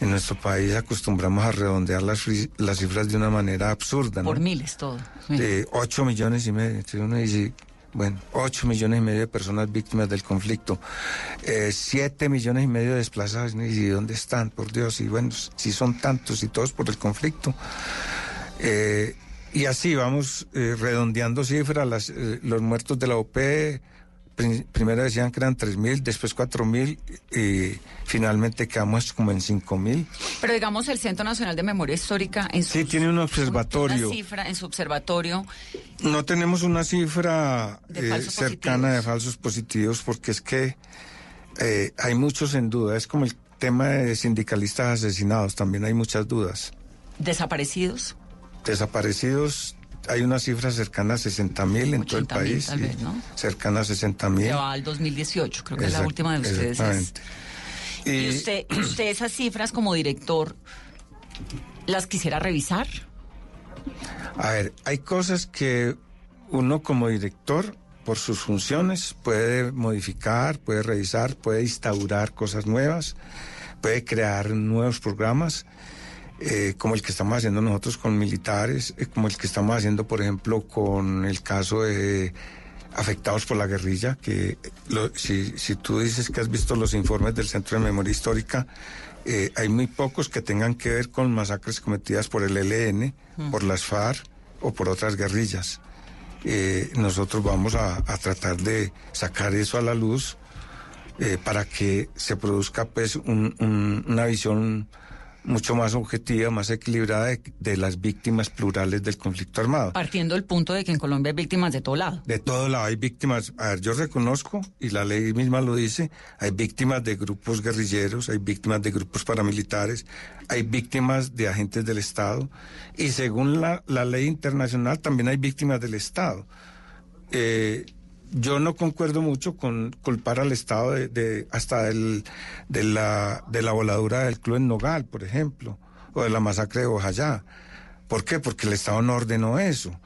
N: en nuestro país acostumbramos a redondear las, las cifras de una manera absurda. ¿no?
M: Por miles todo.
N: de 8 millones y medio. Entonces uno dice, bueno, 8 millones y medio de personas víctimas del conflicto, eh, 7 millones y medio de desplazados, ¿y dónde están? Por Dios, y bueno, si son tantos y todos por el conflicto. Eh, y así vamos eh, redondeando cifras, las, eh, los muertos de la OP, prim- primero decían que eran 3 mil, después 4 mil, y finalmente quedamos como en 5 mil.
M: Pero digamos, el Centro Nacional de Memoria Histórica en su,
N: Sí, tiene un
M: una
N: observatorio.
M: cifra, en su observatorio,
N: No tenemos una cifra
M: De
N: eh, cercana de falsos positivos porque es que eh, hay muchos en duda. Es como el tema de sindicalistas asesinados, también hay muchas dudas.
M: desaparecidos.
N: Desaparecidos, hay una cifra cercana a 60 mil en todo el
M: 80.000
N: país.
M: tal
N: sí,
M: vez, ¿no?
N: Cercana a 60 mil.
M: que va al 2018, creo que es la última de ustedes. es-
N: Exactamente.
M: Y
N: Y-
M: usted, y usted esas cifras como director, ¿las quisiera revisar?
N: A ver, hay cosas que uno como director, por sus funciones, puede modificar, puede revisar, puede instaurar cosas nuevas, puede crear nuevos programas, eh, como el que estamos haciendo nosotros con militares, eh, como el que estamos haciendo, por ejemplo, con el caso de afectados por la guerrilla, que lo- si, si tú dices que has visto los informes del Centro de Memoria Histórica, eh, hay muy pocos que tengan que ver con masacres cometidas por el ELN,
U: Mm.
N: por las FARC o por otras guerrillas. Eh, nosotros vamos a, a tratar de sacar eso a la luz eh, para que se produzca pues un- un- una visión mucho más objetiva, más equilibrada de, de las víctimas plurales del conflicto armado.
M: Partiendo del punto de que en Colombia hay víctimas de todo lado.
N: De todo lado hay víctimas. A ver, yo reconozco, y la ley misma lo dice, hay víctimas de grupos guerrilleros, hay víctimas de grupos paramilitares, hay víctimas de agentes del Estado, y según la, la ley internacional también hay víctimas del Estado. Eh, yo no concuerdo mucho con culpar al Estado de, de- hasta del- de, la, de la voladura del club en Nogal, por ejemplo, o de la masacre de Bojayá. ¿Por qué? Porque el Estado no ordenó eso.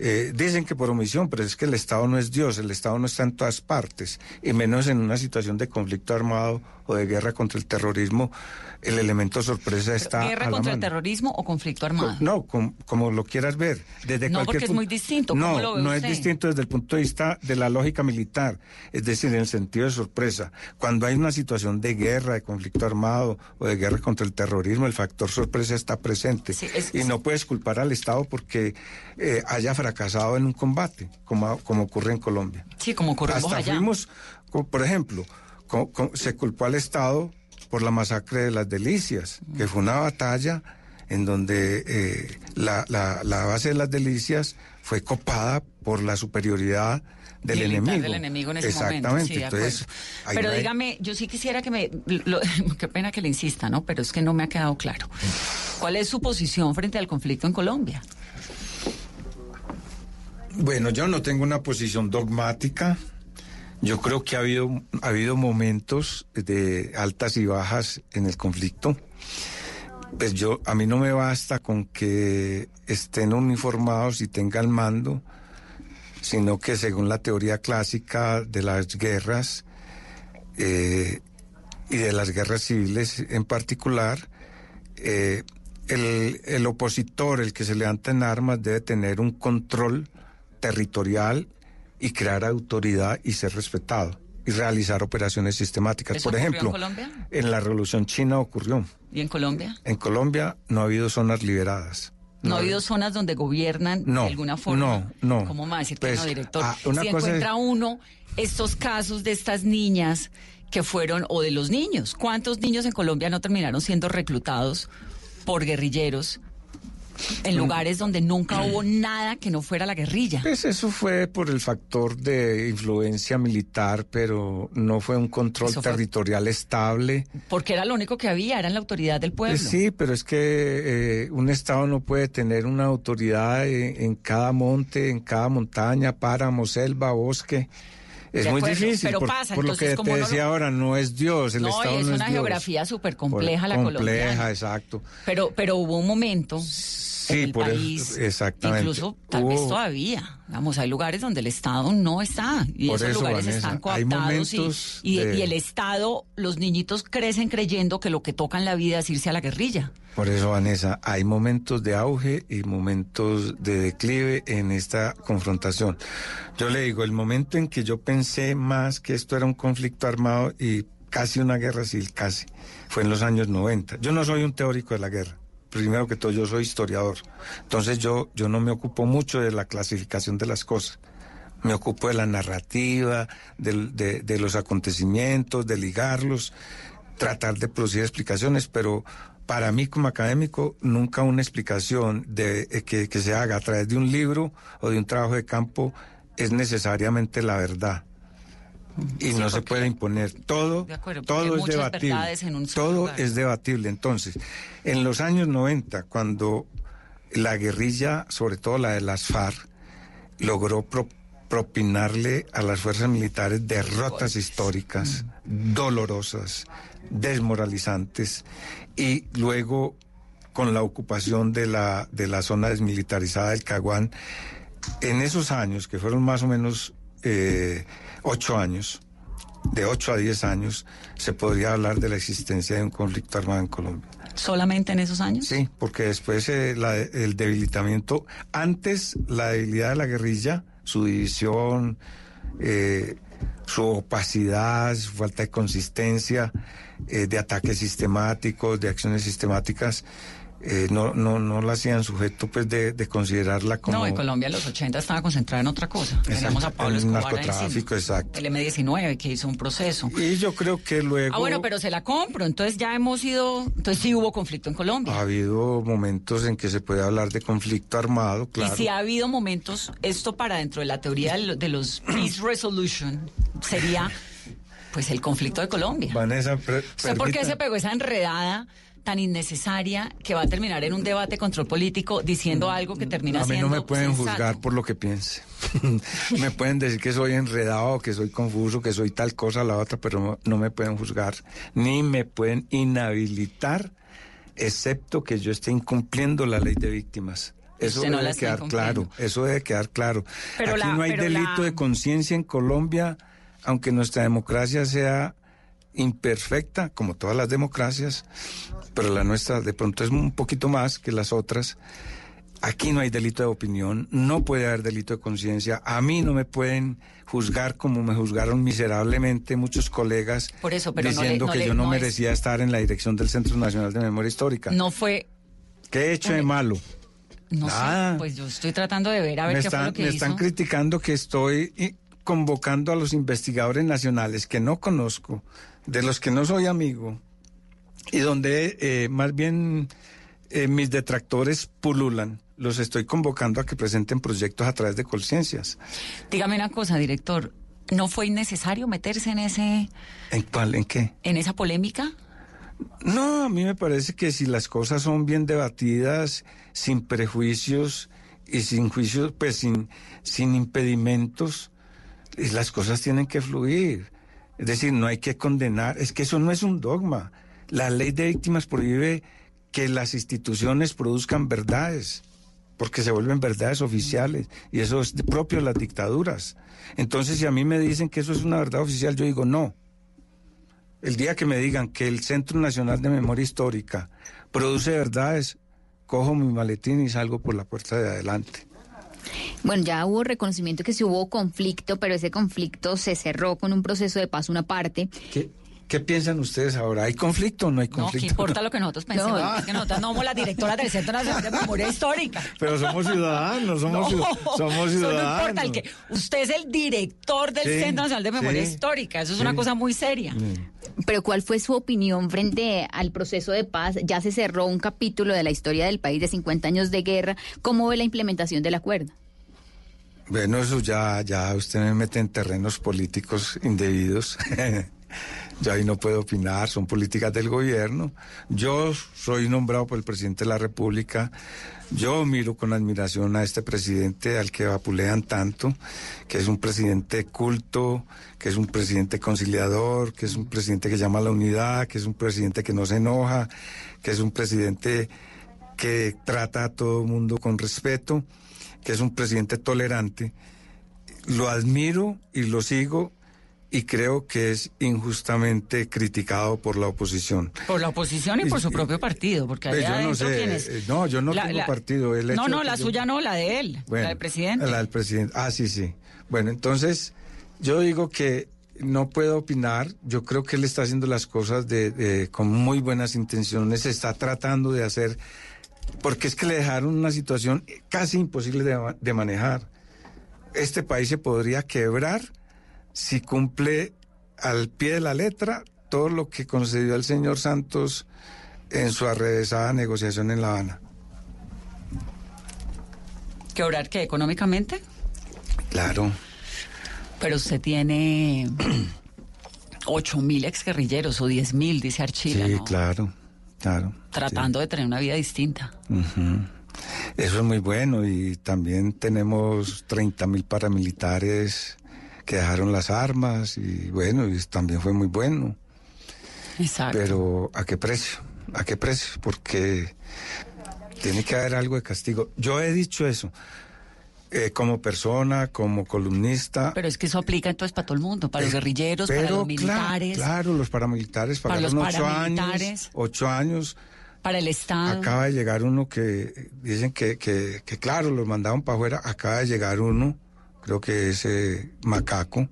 N: Eh, dicen que por omisión, pero es que el Estado no es Dios, el Estado no está en todas partes, y menos en una situación de conflicto armado o de guerra contra el terrorismo, el elemento sorpresa está.
M: ¿Guerra
N: a la
M: contra el terrorismo o conflicto armado?
N: No, com- como lo quieras ver. Desde
M: No,
N: cualquier
M: porque es muy distinto. ¿Cómo
N: No,
M: lo ve
N: no
M: usted?
N: es distinto desde el punto de vista de la lógica militar, es decir, en el sentido de sorpresa. Cuando hay una situación de guerra, de conflicto armado o de guerra contra el terrorismo, el factor sorpresa está presente. y no puedes culpar al Estado porque eh, haya fracasado en un combate, como, como ocurre en Colombia.
M: Sí, como ocurre
N: Hasta
M: Bojayá.
N: fuimos, co- por ejemplo, co- co- se culpó al Estado por la masacre de las Delicias, que fue una batalla en donde eh, la, la- la base de las Delicias fue copada por la superioridad del
M: Militar
N: enemigo.
M: del enemigo en ese
N: Exactamente.
M: momento. sí,
N: Entonces,
M: Pero
N: hay-
M: dígame, yo sí quisiera que me. lo- *laughs* qué pena que le insista, ¿no? Pero es que no me ha quedado claro. ¿Cuál es su posición frente al conflicto en Colombia?
N: Bueno, yo no tengo una posición dogmática. Yo creo que ha habido, ha habido momentos de altas y bajas en el conflicto. Pues yo, a mí no me basta con que estén uniformados y tengan mando, sino que según la teoría clásica de las guerras eh, y de las guerras civiles en particular, eh, el, el opositor, el que se levanta en armas, debe tener un control territorial y crear autoridad y ser respetado y realizar operaciones sistemáticas.
M: ¿Eso
N: Por
M: ocurrió en
N: ejemplo,
M: Colombia?
N: en la Revolución China ocurrió.
M: ¿Y en Colombia?
N: En Colombia no ha habido zonas liberadas.
M: ¿No, ha habido zonas donde gobiernan
N: No,
M: de alguna forma?
N: no, no.
M: ¿Cómo que
N: Pues,
M: no, director?
N: ah, una
M: si
N: cosa es-
M: encuentra uno estos casos de estas niñas que fueron, o de los niños, ¿cuántos niños en Colombia no terminaron siendo reclutados por guerrilleros en lugares donde nunca hubo nada que no fuera la guerrilla?
N: Pues eso fue por el factor de influencia militar, pero no fue un control
M: fue-
N: territorial estable.
M: Porque era lo único que había, era la autoridad del pueblo.
N: Pues sí, pero es que eh, un Estado no puede tener una autoridad en, en cada monte, en cada montaña, páramo, selva, bosque. Es
M: De
N: muy
M: acuerdo,
N: difícil,
M: pero
N: por,
M: pasa,
N: por lo
M: entonces,
N: que te
M: no
N: decía
M: lo-
N: ahora, no es Dios, el
M: no,
N: Estado
M: y es
N: no
M: una geografía súper
N: Por-
M: compleja la
N: compleja,
M: colombiana.
N: exacto.
M: Pero, pero hubo un momento en el
N: por eso-
M: país,
N: exactamente.
M: incluso tal vez todavía, vamos, hay lugares donde el Estado no está y
N: Por
M: esos
N: eso,
M: lugares
N: Vanessa,
M: están
N: hay
M: coaptados y,
N: momentos
M: y-
N: de-
M: y el Estado, los niñitos crecen creyendo que lo que toca en la vida es irse a la guerrilla.
N: Por eso, Vanessa, hay momentos de auge y momentos de declive en esta confrontación. Yo le digo, el momento en que yo pensé más que esto era un conflicto armado y casi una guerra civil, casi, fue en los años 90. Yo no soy un teórico de la guerra. Primero que todo, yo soy historiador. Entonces yo, yo no me ocupo mucho de la clasificación de las cosas. Me ocupo de la narrativa, de, de los acontecimientos, de ligarlos, tratar de producir explicaciones, pero para mí como académico nunca una explicación de, eh, que, que se haga a través de un libro o de un trabajo de campo es necesariamente la verdad. Y no se puede imponer. Todo,
M: De acuerdo,
N: todo es debatible.
M: en un
N: Todo
M: lugar.
N: es debatible. Entonces, en los años 90, cuando la guerrilla, sobre todo la de las FARC, logró pro- propinarle a las fuerzas militares derrotas históricas, dolorosas, desmoralizantes, y luego con la ocupación de la, de la zona desmilitarizada del Caguán, en esos años, que fueron más o menos eh, ocho años, de ocho a diez años, se podría hablar de la existencia de un conflicto armado en Colombia.
M: ¿Solamente en esos años?
N: Sí, porque después eh, la- el debilitamiento, antes la debilidad de la guerrilla, su división, eh, su opacidad, su falta de consistencia, eh, de ataques sistemáticos, de acciones sistemáticas, eh, no, no, no la hacían sujeto pues de, de considerarla como...
M: No, en Colombia en los 80 estaba concentrada en otra cosa.
N: Exacto,
M: Tenemos a Pablo
N: el
M: Escobar
N: narcotráfico, exacto.
M: El M-19 que hizo un proceso.
N: Y yo creo que luego...
M: Ah, bueno, pero se la compro. Entonces ya hemos ido. Entonces sí hubo conflicto en Colombia.
N: Ha habido momentos en que se puede hablar de conflicto armado, claro.
M: Y si ha habido momentos, esto para dentro de la teoría de, lo- de los *coughs* Peace Resolution sería pues el conflicto de Colombia.
N: Vanessa, pre-
M: ¿Sé por qué se pegó esa enredada tan innecesaria que va a terminar en un debate control político diciendo algo que termina
N: A mí
M: siendo
N: no me pueden
M: sensato?
N: juzgar por lo que piense. *laughs* me pueden decir que soy enredado, que soy confuso, que soy tal cosa, la otra, pero no, no me pueden juzgar, ni me pueden inhabilitar, excepto que yo esté incumpliendo la ley de víctimas. Eso
M: Usted no
N: debe
M: está
N: quedar claro, eso debe quedar claro.
M: Pero
N: Aquí
M: la-
N: no hay delito
M: la-
N: de conciencia en Colombia, aunque nuestra democracia sea imperfecta, como todas las democracias, pero la nuestra de pronto es un poquito más que las otras. Aquí no hay delito de opinión, no puede haber delito de conciencia. A mí no me pueden juzgar como me juzgaron miserablemente muchos colegas
M: Por eso, pero no le-
N: diciendo
M: no
N: que
M: le-
N: yo no,
M: no es-
N: merecía estar en la dirección del Centro Nacional de Memoria Histórica.
M: No fue,
N: ¿Qué he hecho de malo?
M: no
N: Nada.
M: sé, pues yo estoy tratando de ver a ver
N: me
M: qué fue
N: están,
M: lo que
N: me
M: hizo.
N: están criticando que estoy convocando a los investigadores nacionales que no conozco, de los que no soy amigo, y donde eh, más bien eh, mis detractores pululan. Los estoy convocando a que presenten proyectos a través de conciencias.
M: Dígame una cosa, director, ¿no fue innecesario meterse en ese
N: ¿En cuál? ¿En qué?
M: en esa polémica?
N: No, a mí me parece que si las cosas son bien debatidas, sin prejuicios y sin juicios, pues sin, sin impedimentos, las cosas tienen que fluir. Es decir, no hay que condenar, es que eso no es un dogma. La ley de víctimas prohíbe que las instituciones produzcan verdades, porque se vuelven verdades oficiales, y eso es propio de las dictaduras. Entonces, si a mí me dicen que eso es una verdad oficial, yo digo no. El día que me digan que el Centro Nacional de Memoria Histórica produce verdades, cojo mi maletín y salgo por la puerta de adelante.
U: Bueno, ya hubo reconocimiento que sí hubo conflicto, pero ese conflicto se cerró con un proceso de paz una parte.
N: ¿Qué, qué piensan ustedes ahora? ¿Hay conflicto o no hay
M: No, ¿qué
N: conflicto?
M: importa lo que nosotros pensemos? Es que nosotros no somos las directoras del Centro Nacional de Memoria Histórica. *laughs*
N: Pero somos ciudadanos, somos,
M: No,
N: ciu- somos
M: eso
N: ciudadanos.
M: no importa, el que usted es el director del
N: Sí,
M: Centro Nacional de Memoria
N: sí,
M: Histórica, eso es
N: sí.
M: una cosa muy seria.
U: Pero ¿cuál fue su opinión frente al proceso de paz? Ya se cerró un capítulo de la historia del país de 50 años de guerra. ¿Cómo ve la implementación del acuerdo?
N: Bueno, eso ya, ya usted me mete en terrenos políticos indebidos. *laughs* Yo ahí no puedo opinar, son políticas del gobierno. Yo soy nombrado por el presidente de la República. Yo miro con admiración a este presidente al que vapulean tanto, que es un presidente culto, que es un presidente conciliador, que es un presidente que llama a la unidad, que es un presidente que no se enoja, que es un presidente que trata a todo el mundo con respeto, que es un presidente tolerante. Lo admiro y lo sigo y creo que es injustamente criticado por la oposición.
M: Por la oposición y por su propio partido, porque
N: Pues
M: allá
N: yo no sé,
M: quienes...
N: eh, no, yo no
M: La-
N: tengo
M: la-
N: partido. el
M: No, no, la
N: yo-
M: suya no, la de él,
N: Bueno,
M: la del presidente.
N: La del presidente. Ah, sí, sí. Bueno, entonces yo digo que no puedo opinar. Yo creo que él está haciendo las cosas de, de- con muy buenas intenciones. Está tratando de hacer, porque es que le dejaron una situación casi imposible de, de manejar. Este país se podría quebrar si cumple al pie de la letra todo lo que concedió el señor Santos en su arrevesada negociación en La Habana.
M: ¿Quebrar qué? ¿Económicamente?
N: Claro.
M: Pero usted tiene *clears throat* ocho mil exguerrilleros o diez mil, dice Archila,
N: Sí,
M: ¿no?
N: claro, claro.
M: Tratando de tener una vida distinta.
N: Eso es muy bueno y también tenemos 30 mil paramilitares que dejaron las armas y bueno, y también fue muy bueno.
M: Exacto.
N: Pero ¿a qué precio? ¿A qué precio? Porque tiene que haber algo de castigo. Yo he dicho eso eh, como persona, como columnista.
M: Pero es que eso aplica entonces para todo el mundo, para los guerrilleros, para los militares,
N: Claro, los paramilitares
M: Para los
N: ocho
M: paramilitares.
N: años. Ocho años.
M: para el Estado.
N: Acaba de llegar uno que dicen que, que, que, claro, los mandaron para afuera. Acaba de llegar uno, creo que es eh, Macaco,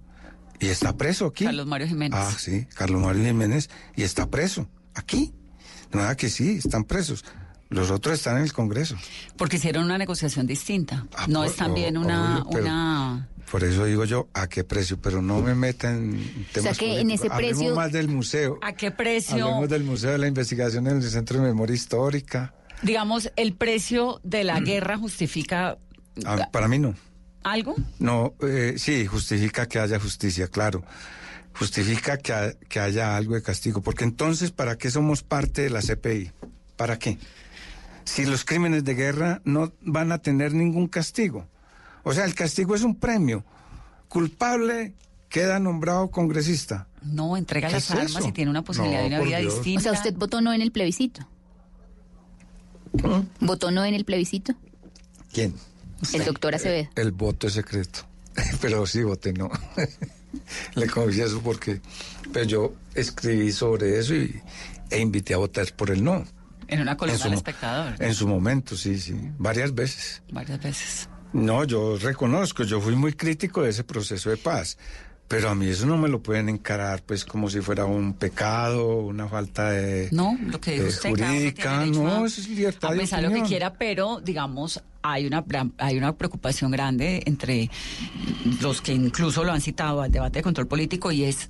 N: y está preso aquí.
M: Carlos Mario Jiménez.
N: Ah, sí, Carlos Mario Jiménez, y está preso aquí. Nada que sí, están presos. Los otros están en el Congreso.
M: Porque hicieron una negociación distinta. no
N: por-
M: es también
N: o-
M: una,
N: obvio, pero-
M: una...
N: Por eso digo yo, ¿a qué precio? Pero no me metan en temas
U: que en ese
N: Hablemos
U: precio-
N: más del museo.
M: ¿A qué precio?
N: Hablemos del Museo de la Investigación en el Centro de Memoria Histórica.
M: Digamos, el precio de la guerra justifica
N: Ah, para mí no.
M: algo.
N: No, eh, sí, justifica que haya justicia, claro. Justifica que, ha- que haya algo de castigo. Porque entonces, ¿para qué somos parte de la CPI? ¿Para qué? Si los crímenes de guerra no van a tener ningún castigo. O sea, el castigo es un premio. Culpable queda nombrado congresista.
M: No, entrega
N: ¿Qué
M: las
N: es
M: armas
N: eso?
M: y tiene una posibilidad
N: No,
M: de una vida
N: Dios.
M: distinta.
U: O sea, usted votó no en el plebiscito. ¿Votó no en el plebiscito?
N: ¿Quién?
U: El doctor Acevedo.
N: El voto es secreto. *laughs* Pero sí voté no. *laughs* le confieso porque pues yo escribí sobre eso y, e invité a votar por el no.
M: En una columna del espectador.
N: En su momento, sí, sí, varias veces.
M: Varias veces.
N: No, yo reconozco, yo fui muy crítico de ese proceso de paz, pero a mí eso no me lo pueden encarar pues como si fuera un pecado, una falta de,
M: No, lo que dijo usted,
N: jurídica, no,
M: a-
N: eso es libertad
M: a pensar lo que quiera, pero digamos hay una hay una preocupación grande entre los que incluso lo han citado al debate de control político y es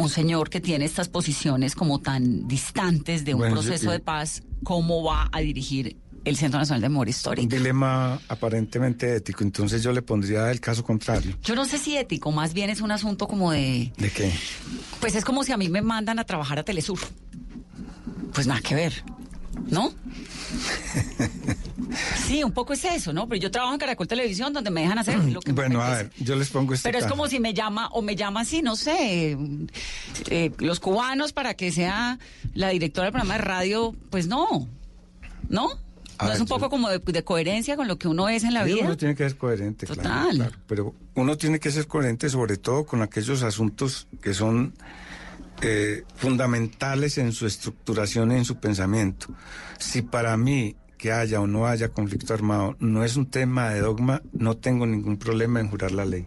M: un señor que tiene estas posiciones como tan distantes de un
N: Bueno,
M: proceso de paz, ¿cómo va a dirigir el Centro Nacional de Memoria
N: Un
M: Histórica?
N: dilema aparentemente ético, entonces yo le pondría el caso contrario.
M: Yo no sé si ético, más bien es un asunto como de,
N: ¿De qué?
M: pues es como si a mí me mandan a trabajar a Telesur. Pues nada que ver, ¿no? *laughs* Sí, un poco es eso, ¿no? Pero yo trabajo en Caracol Televisión donde me dejan hacer lo que me
N: Bueno, a ver, yo les pongo este
M: Pero es como si me llama, o me llama así, no sé, eh, los cubanos para que sea la directora del programa de radio, pues no, ¿no?
N: A
M: ¿No
N: ver,
M: es un
N: yo-
M: poco como de, de coherencia con lo que uno es en la
N: Sí,
M: vida?
N: Uno tiene que ser coherente, claro,
M: Total.
N: claro, Pero uno tiene que ser coherente sobre todo con aquellos asuntos que son eh, fundamentales en su estructuración y en su pensamiento. Si para mí que haya o no haya conflicto armado no es un tema de dogma, no tengo ningún problema en jurar la ley.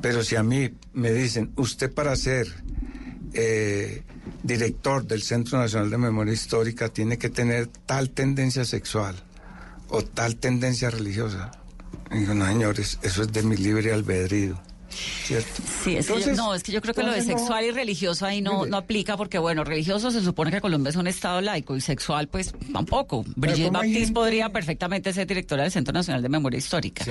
N: Pero si a mí me dicen, usted para ser eh, director del Centro Nacional de Memoria Histórica tiene que tener tal tendencia sexual o tal tendencia religiosa. Digo, no, señores, eso es de mi libre albedrío. ¿Cierto?
M: Sí, es que yo-
N: Entonces-
M: no, es que yo creo que lo de
N: entonces no-
M: sexual y religioso ahí no,
N: Mire.
M: no aplica porque, bueno, religioso se supone que Colombia es un estado laico y sexual, pues tampoco. Brigitte
N: ¿cómo hay
M: Baptiste
N: gente-
M: podría perfectamente ser directora del Centro Nacional de Memoria Histórica.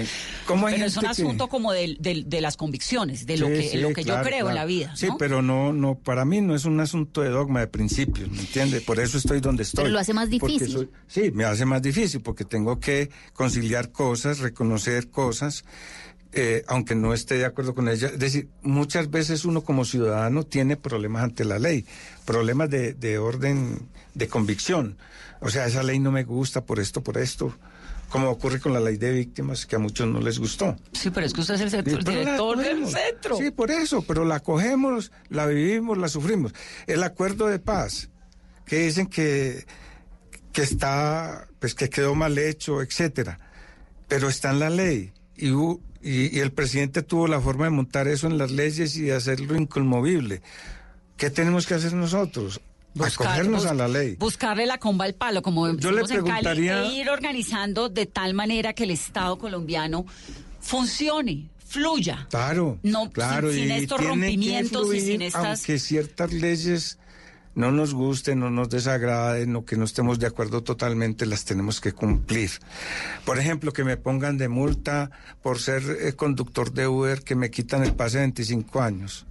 N: ¿Cómo hay
M: Pero es un
N: gente que-
M: asunto como del- del- de, las convicciones, de lo
N: Sí,
M: que,
N: sí,
M: lo que
N: claro,
M: yo creo en
N: claro.
M: la vida.
N: Sí,
M: ¿no?
N: pero no, no, para mí no es un asunto de dogma, de principios, ¿me entiende? Por eso estoy donde estoy.
U: Pero lo hace más difícil.
N: soy- sí, me hace más difícil porque tengo que conciliar cosas, reconocer cosas, eh, aunque no esté de acuerdo con ella. Es decir, muchas veces uno como ciudadano tiene problemas ante la ley, problemas de, de orden, de convicción. O sea, esa ley no me gusta por esto, por esto. Como ocurre con la ley de víctimas, que a muchos no les gustó.
M: Sí, pero es que usted es el, centro- el director del centro.
N: Sí, por eso, pero la cogemos, la vivimos, la sufrimos. El acuerdo de paz, que dicen que, que está, pues que quedó mal hecho, etcétera, pero está en la ley. Y, hu- y, y el presidente tuvo la forma de montar eso en las leyes y de hacerlo inconmovible. ¿Qué tenemos que hacer nosotros?
M: Buscar-
N: Acogernos
M: bus-
N: a la ley.
M: Buscarle la comba al palo, como
N: Yo le
M: en Cali,
N: preguntaría-
M: e ir organizando de tal manera que el Estado colombiano funcione, fluya.
N: Claro,
M: No,
N: claro,
M: sin- estos rompimientos y sin estas-
N: Aunque ciertas leyes no nos gusten, no nos desagraden o que no estemos de acuerdo totalmente, las tenemos que cumplir. Por ejemplo, que me pongan de multa por ser eh, conductor de Uber, que me quitan el pase de 25 años.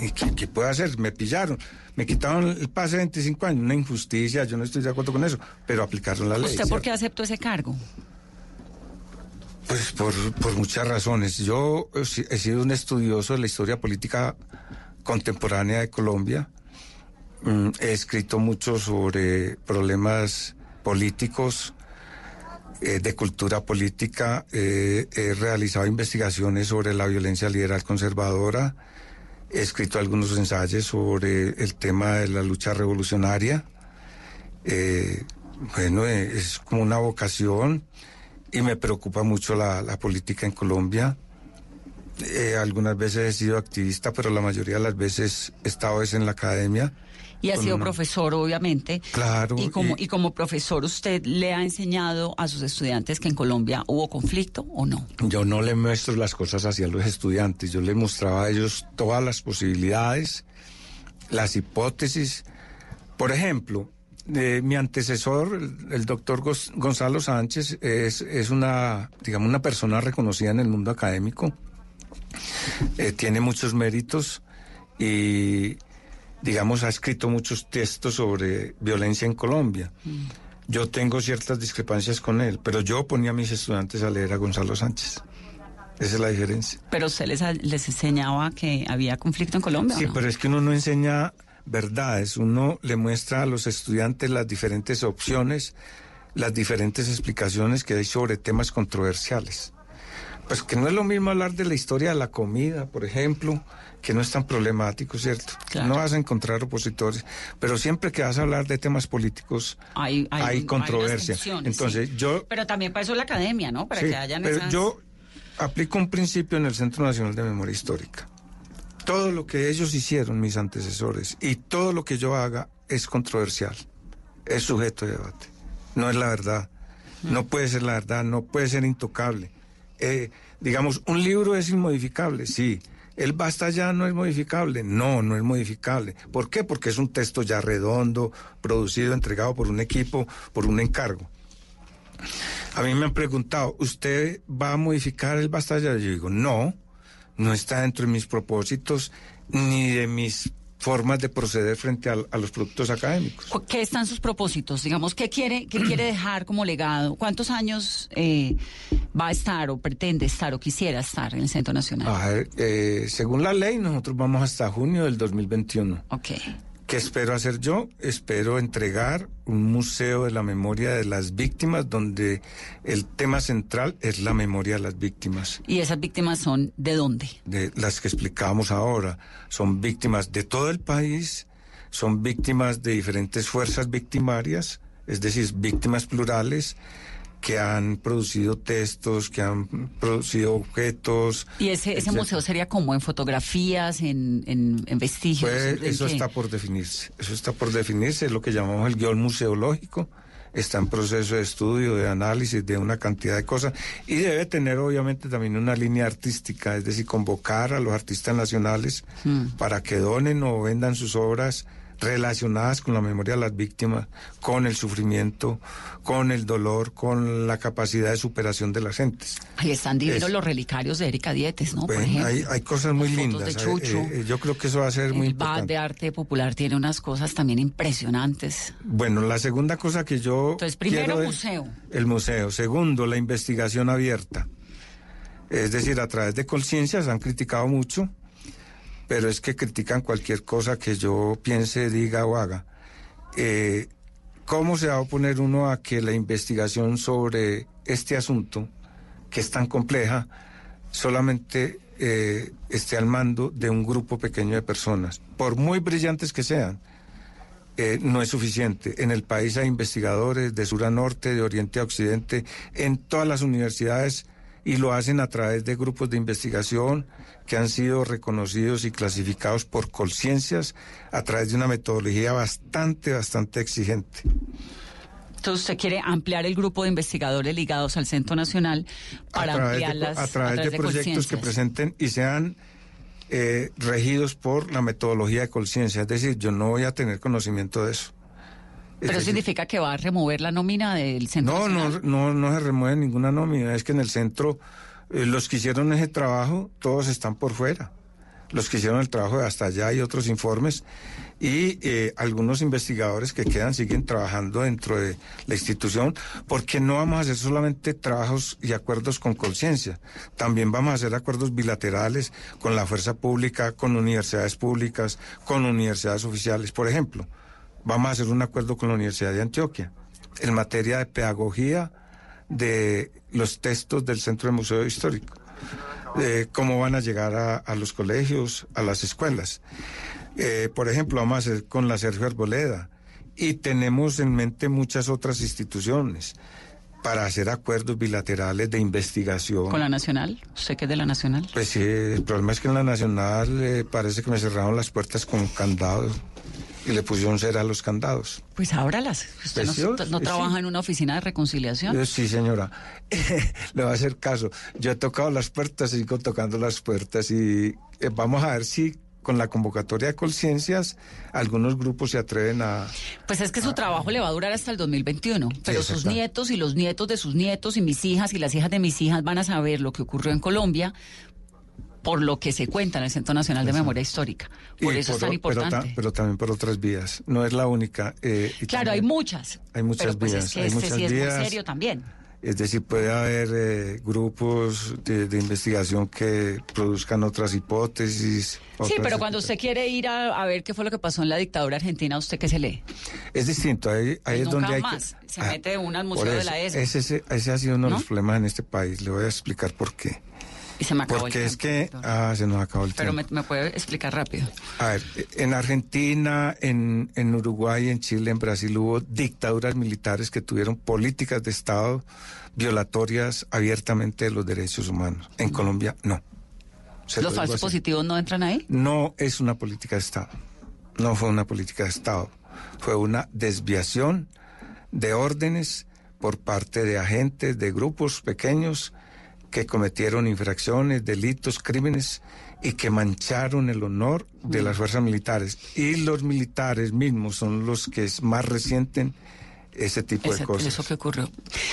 N: ¿Y qué, qué puedo hacer? Me pillaron. Me quitaron el pase de 25 años. Una injusticia, yo no estoy de acuerdo con eso, pero aplicaron la ley.
M: ¿Usted por qué aceptó ese cargo?
N: Pues por, por muchas razones. Yo si- he sido un estudioso de la historia política contemporánea de Colombia. Mm, He escrito mucho sobre problemas políticos, eh, de cultura política. Eh, he realizado investigaciones sobre la violencia liberal conservadora. He escrito algunos ensayos sobre el tema de la lucha revolucionaria. Eh, bueno, es como una vocación y me preocupa mucho la, la política en Colombia. Eh, algunas veces he sido activista, pero la mayoría de las veces he estado es en la academia.
M: Y ha sido
N: una-
M: profesor, obviamente.
N: Claro.
M: Y como,
N: y-
M: y como profesor, ¿usted le ha enseñado a sus estudiantes que en Colombia hubo conflicto o no?
N: Yo no le muestro las cosas hacia los estudiantes, yo les mostraba a ellos todas las posibilidades, las hipótesis. Por ejemplo, eh, mi antecesor, el, el doctor Gonzalo Sánchez, es, es una, digamos, una persona reconocida en el mundo académico, Eh, tiene muchos méritos y, digamos, ha escrito muchos textos sobre violencia en Colombia. Yo tengo ciertas discrepancias con él, pero yo ponía a mis estudiantes a leer a Gonzalo Sánchez. Esa es la diferencia.
M: Pero usted les, les enseñaba que había conflicto en Colombia. ¿o
N: Sí,
M: no?
N: pero es que uno no enseña verdades, uno le muestra a los estudiantes las diferentes opciones, las diferentes explicaciones que hay sobre temas controversiales. Pues que no es lo mismo hablar de la historia de la comida, por ejemplo, que no es tan problemático, ¿cierto? No vas a encontrar opositores, pero siempre que vas a hablar de temas políticos
M: hay,
N: hay, controversia. Entonces, yo...
M: Pero también para eso la academia, ¿no? Para que hayan
N: pero yo aplico un principio en el Centro Nacional de Memoria Histórica. Todo lo que ellos hicieron, mis antecesores, y todo lo que yo haga es controversial, es sujeto de debate, no es la verdad, no puede ser la verdad, no puede ser intocable. Eh, digamos, un libro es inmodificable, sí, el basta ya no es modificable. No, no es modificable. ¿Por qué? Porque es un texto ya redondo, producido, entregado por un equipo, por un encargo. A mí me han preguntado, ¿usted va a modificar el basta ya? Yo digo, no, no está dentro de mis propósitos ni de mis formas de proceder frente a, los productos académicos.
M: ¿Qué están sus propósitos? Digamos, ¿qué quiere, qué quiere dejar como legado? ¿Cuántos años eh, va a estar o pretende estar o quisiera estar en el Centro Nacional?
N: A eh, según la ley, nosotros vamos hasta junio del 2021.
M: Ok.
N: ¿Qué espero hacer yo? Espero entregar un museo de la memoria de las víctimas donde el tema central es la memoria de las víctimas.
M: ¿Y esas víctimas son de dónde?
N: De las que explicábamos ahora. Son víctimas de todo el país, son víctimas de diferentes fuerzas victimarias, es decir, víctimas plurales que han producido textos, que han producido objetos.
M: ¿Y ese, ese museo sería como en fotografías, en, en, vestigios?
N: Pues, eso está por definirse, eso está por definirse, es lo que llamamos el guion museológico, está en proceso de estudio, de análisis, de una cantidad de cosas, y debe tener obviamente también una línea artística, es decir, convocar a los artistas nacionales hmm. para que donen o vendan sus obras relacionadas con la memoria de las víctimas, con el sufrimiento, con el dolor, con la capacidad de superación de las gentes.
M: Ahí están divinos los relicarios de Erika Dietes, ¿no?
N: Hay, hay, cosas muy lindas. De eh, eh, yo creo que eso va a ser muy importante.
M: El de arte popular tiene unas cosas también impresionantes.
N: Bueno, la segunda cosa que yo.
M: Entonces, primero, museo.
N: El museo. Segundo, la investigación abierta. Es decir, a través de conciencias han criticado mucho pero es que critican cualquier cosa que yo piense, diga o haga. Eh, ¿Cómo se va a oponer uno a que la investigación sobre este asunto, que es tan compleja, solamente eh, esté al mando de un grupo pequeño de personas, por muy brillantes que sean? Eh, no es suficiente. En el país hay investigadores de sur a norte, de oriente a occidente, en todas las universidades y lo hacen a través de grupos de investigación que han sido reconocidos y clasificados por conciencias a través de una metodología bastante, bastante exigente.
M: Entonces usted quiere ampliar el grupo de investigadores ligados al Centro Nacional para ampliar las
N: a través, de, proyectos que presenten y sean eh, regidos por la metodología de conciencia. Es decir, yo no voy a tener conocimiento de eso.
M: Pero significa que va a remover la nómina del centro.
N: No, no, no, no se remueve ninguna nómina. Es que en el centro eh, los que hicieron ese trabajo, todos están por fuera. Los que hicieron el trabajo de hasta allá y otros informes y eh, algunos investigadores que quedan siguen trabajando dentro de la institución porque no vamos a hacer solamente trabajos y acuerdos con conciencia, también vamos a hacer acuerdos bilaterales con la fuerza pública, con universidades públicas, con universidades oficiales. Por ejemplo, vamos a hacer un acuerdo con la Universidad de Antioquia en materia de pedagogía de los textos del Centro del Museo Histórico, de cómo van a llegar a, los colegios, a las escuelas. Eh, por ejemplo, vamos a hacer con la Sergio Arboleda y tenemos en mente muchas otras instituciones para hacer acuerdos bilaterales de investigación.
M: ¿Con la Nacional? ¿Usted qué es de la Nacional?
N: Pues sí, el problema es que en la Nacional eh, parece que me cerraron las puertas con candado y le pusieron cera a los candados.
M: Pues ábralas. ¿Usted no, trabaja en una oficina de reconciliación?
N: sí, señora. *laughs* le va a hacer caso. Yo he tocado las puertas y sigo tocando las puertas y eh, vamos a ver si con la convocatoria de conciencias, algunos grupos se atreven a...
M: Pues es que su trabajo le va a durar hasta el 2021, pero sus nietos y los nietos de sus nietos y mis hijas y las hijas de mis hijas van a saber lo que ocurrió en Colombia por lo que se cuenta en el Centro Nacional de Memoria Histórica. Por eso es tan importante.
N: Pero, también por otras vías. No es la única.
M: Eh, claro, hay muchas.
N: Hay muchas
M: pues
N: vías.
M: Es que este sí es muy serio también.
N: Es decir, puede haber eh, grupos de, investigación que produzcan otras hipótesis.
M: sí, pero cuando usted quiere ir a, ver qué fue lo que pasó en la dictadura argentina, ¿usted qué se lee?
N: Es distinto, ahí, ahí es donde hay
M: más. Se ah, mete uno al Museo de la ESO.
N: Ese, ese, ha sido uno de los problemas en este país, le voy a explicar por qué.
M: Y se me acabó
N: Porque
M: el
N: es que, ah, se nos acabó el
M: Pero
N: tiempo.
M: me, me puede explicar rápido.
N: A ver, en Argentina, en, en Uruguay, en Chile, en Brasil hubo dictaduras militares que tuvieron políticas de Estado violatorias abiertamente de los derechos humanos. En Colombia, no. Se
M: ¿Los falsos positivos no entran ahí?
N: No es una política de Estado. No fue una política de Estado. Fue una desviación de órdenes por parte de agentes, de grupos pequeños que cometieron infracciones, delitos, crímenes y que mancharon el honor de las fuerzas militares. Y los militares mismos son los que más resienten ese tipo de cosas.
M: Eso que ocurrió.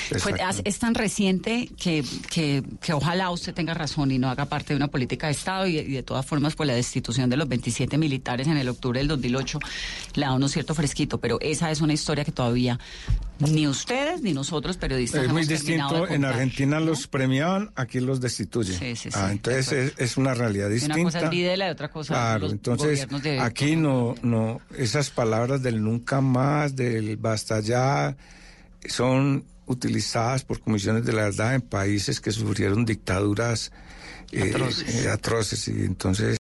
M: Pues, es, tan reciente que, que, que ojalá usted tenga razón y no haga parte de una política de Estado y, y de todas formas pues la destitución de los 27 militares en el octubre del 2008 le da unos cierto fresquito, pero esa es una historia que todavía ni ustedes ni nosotros periodistas
N: Es muy
M: hemos terminado de
N: distinto. En. Argentina los premiaban, aquí los destituyen.
M: Sí, sí, sí,
N: Ah, entonces es, es una realidad distinta.
M: Una cosa es Videla y otra cosa
N: Claro,
M: los
N: entonces
M: gobiernos de...
N: aquí no, no, esas palabras del nunca más, del basta ya, son utilizadas por comisiones de la verdad en países que sufrieron dictaduras eh,
M: Atroces.
N: eh, atroces y entonces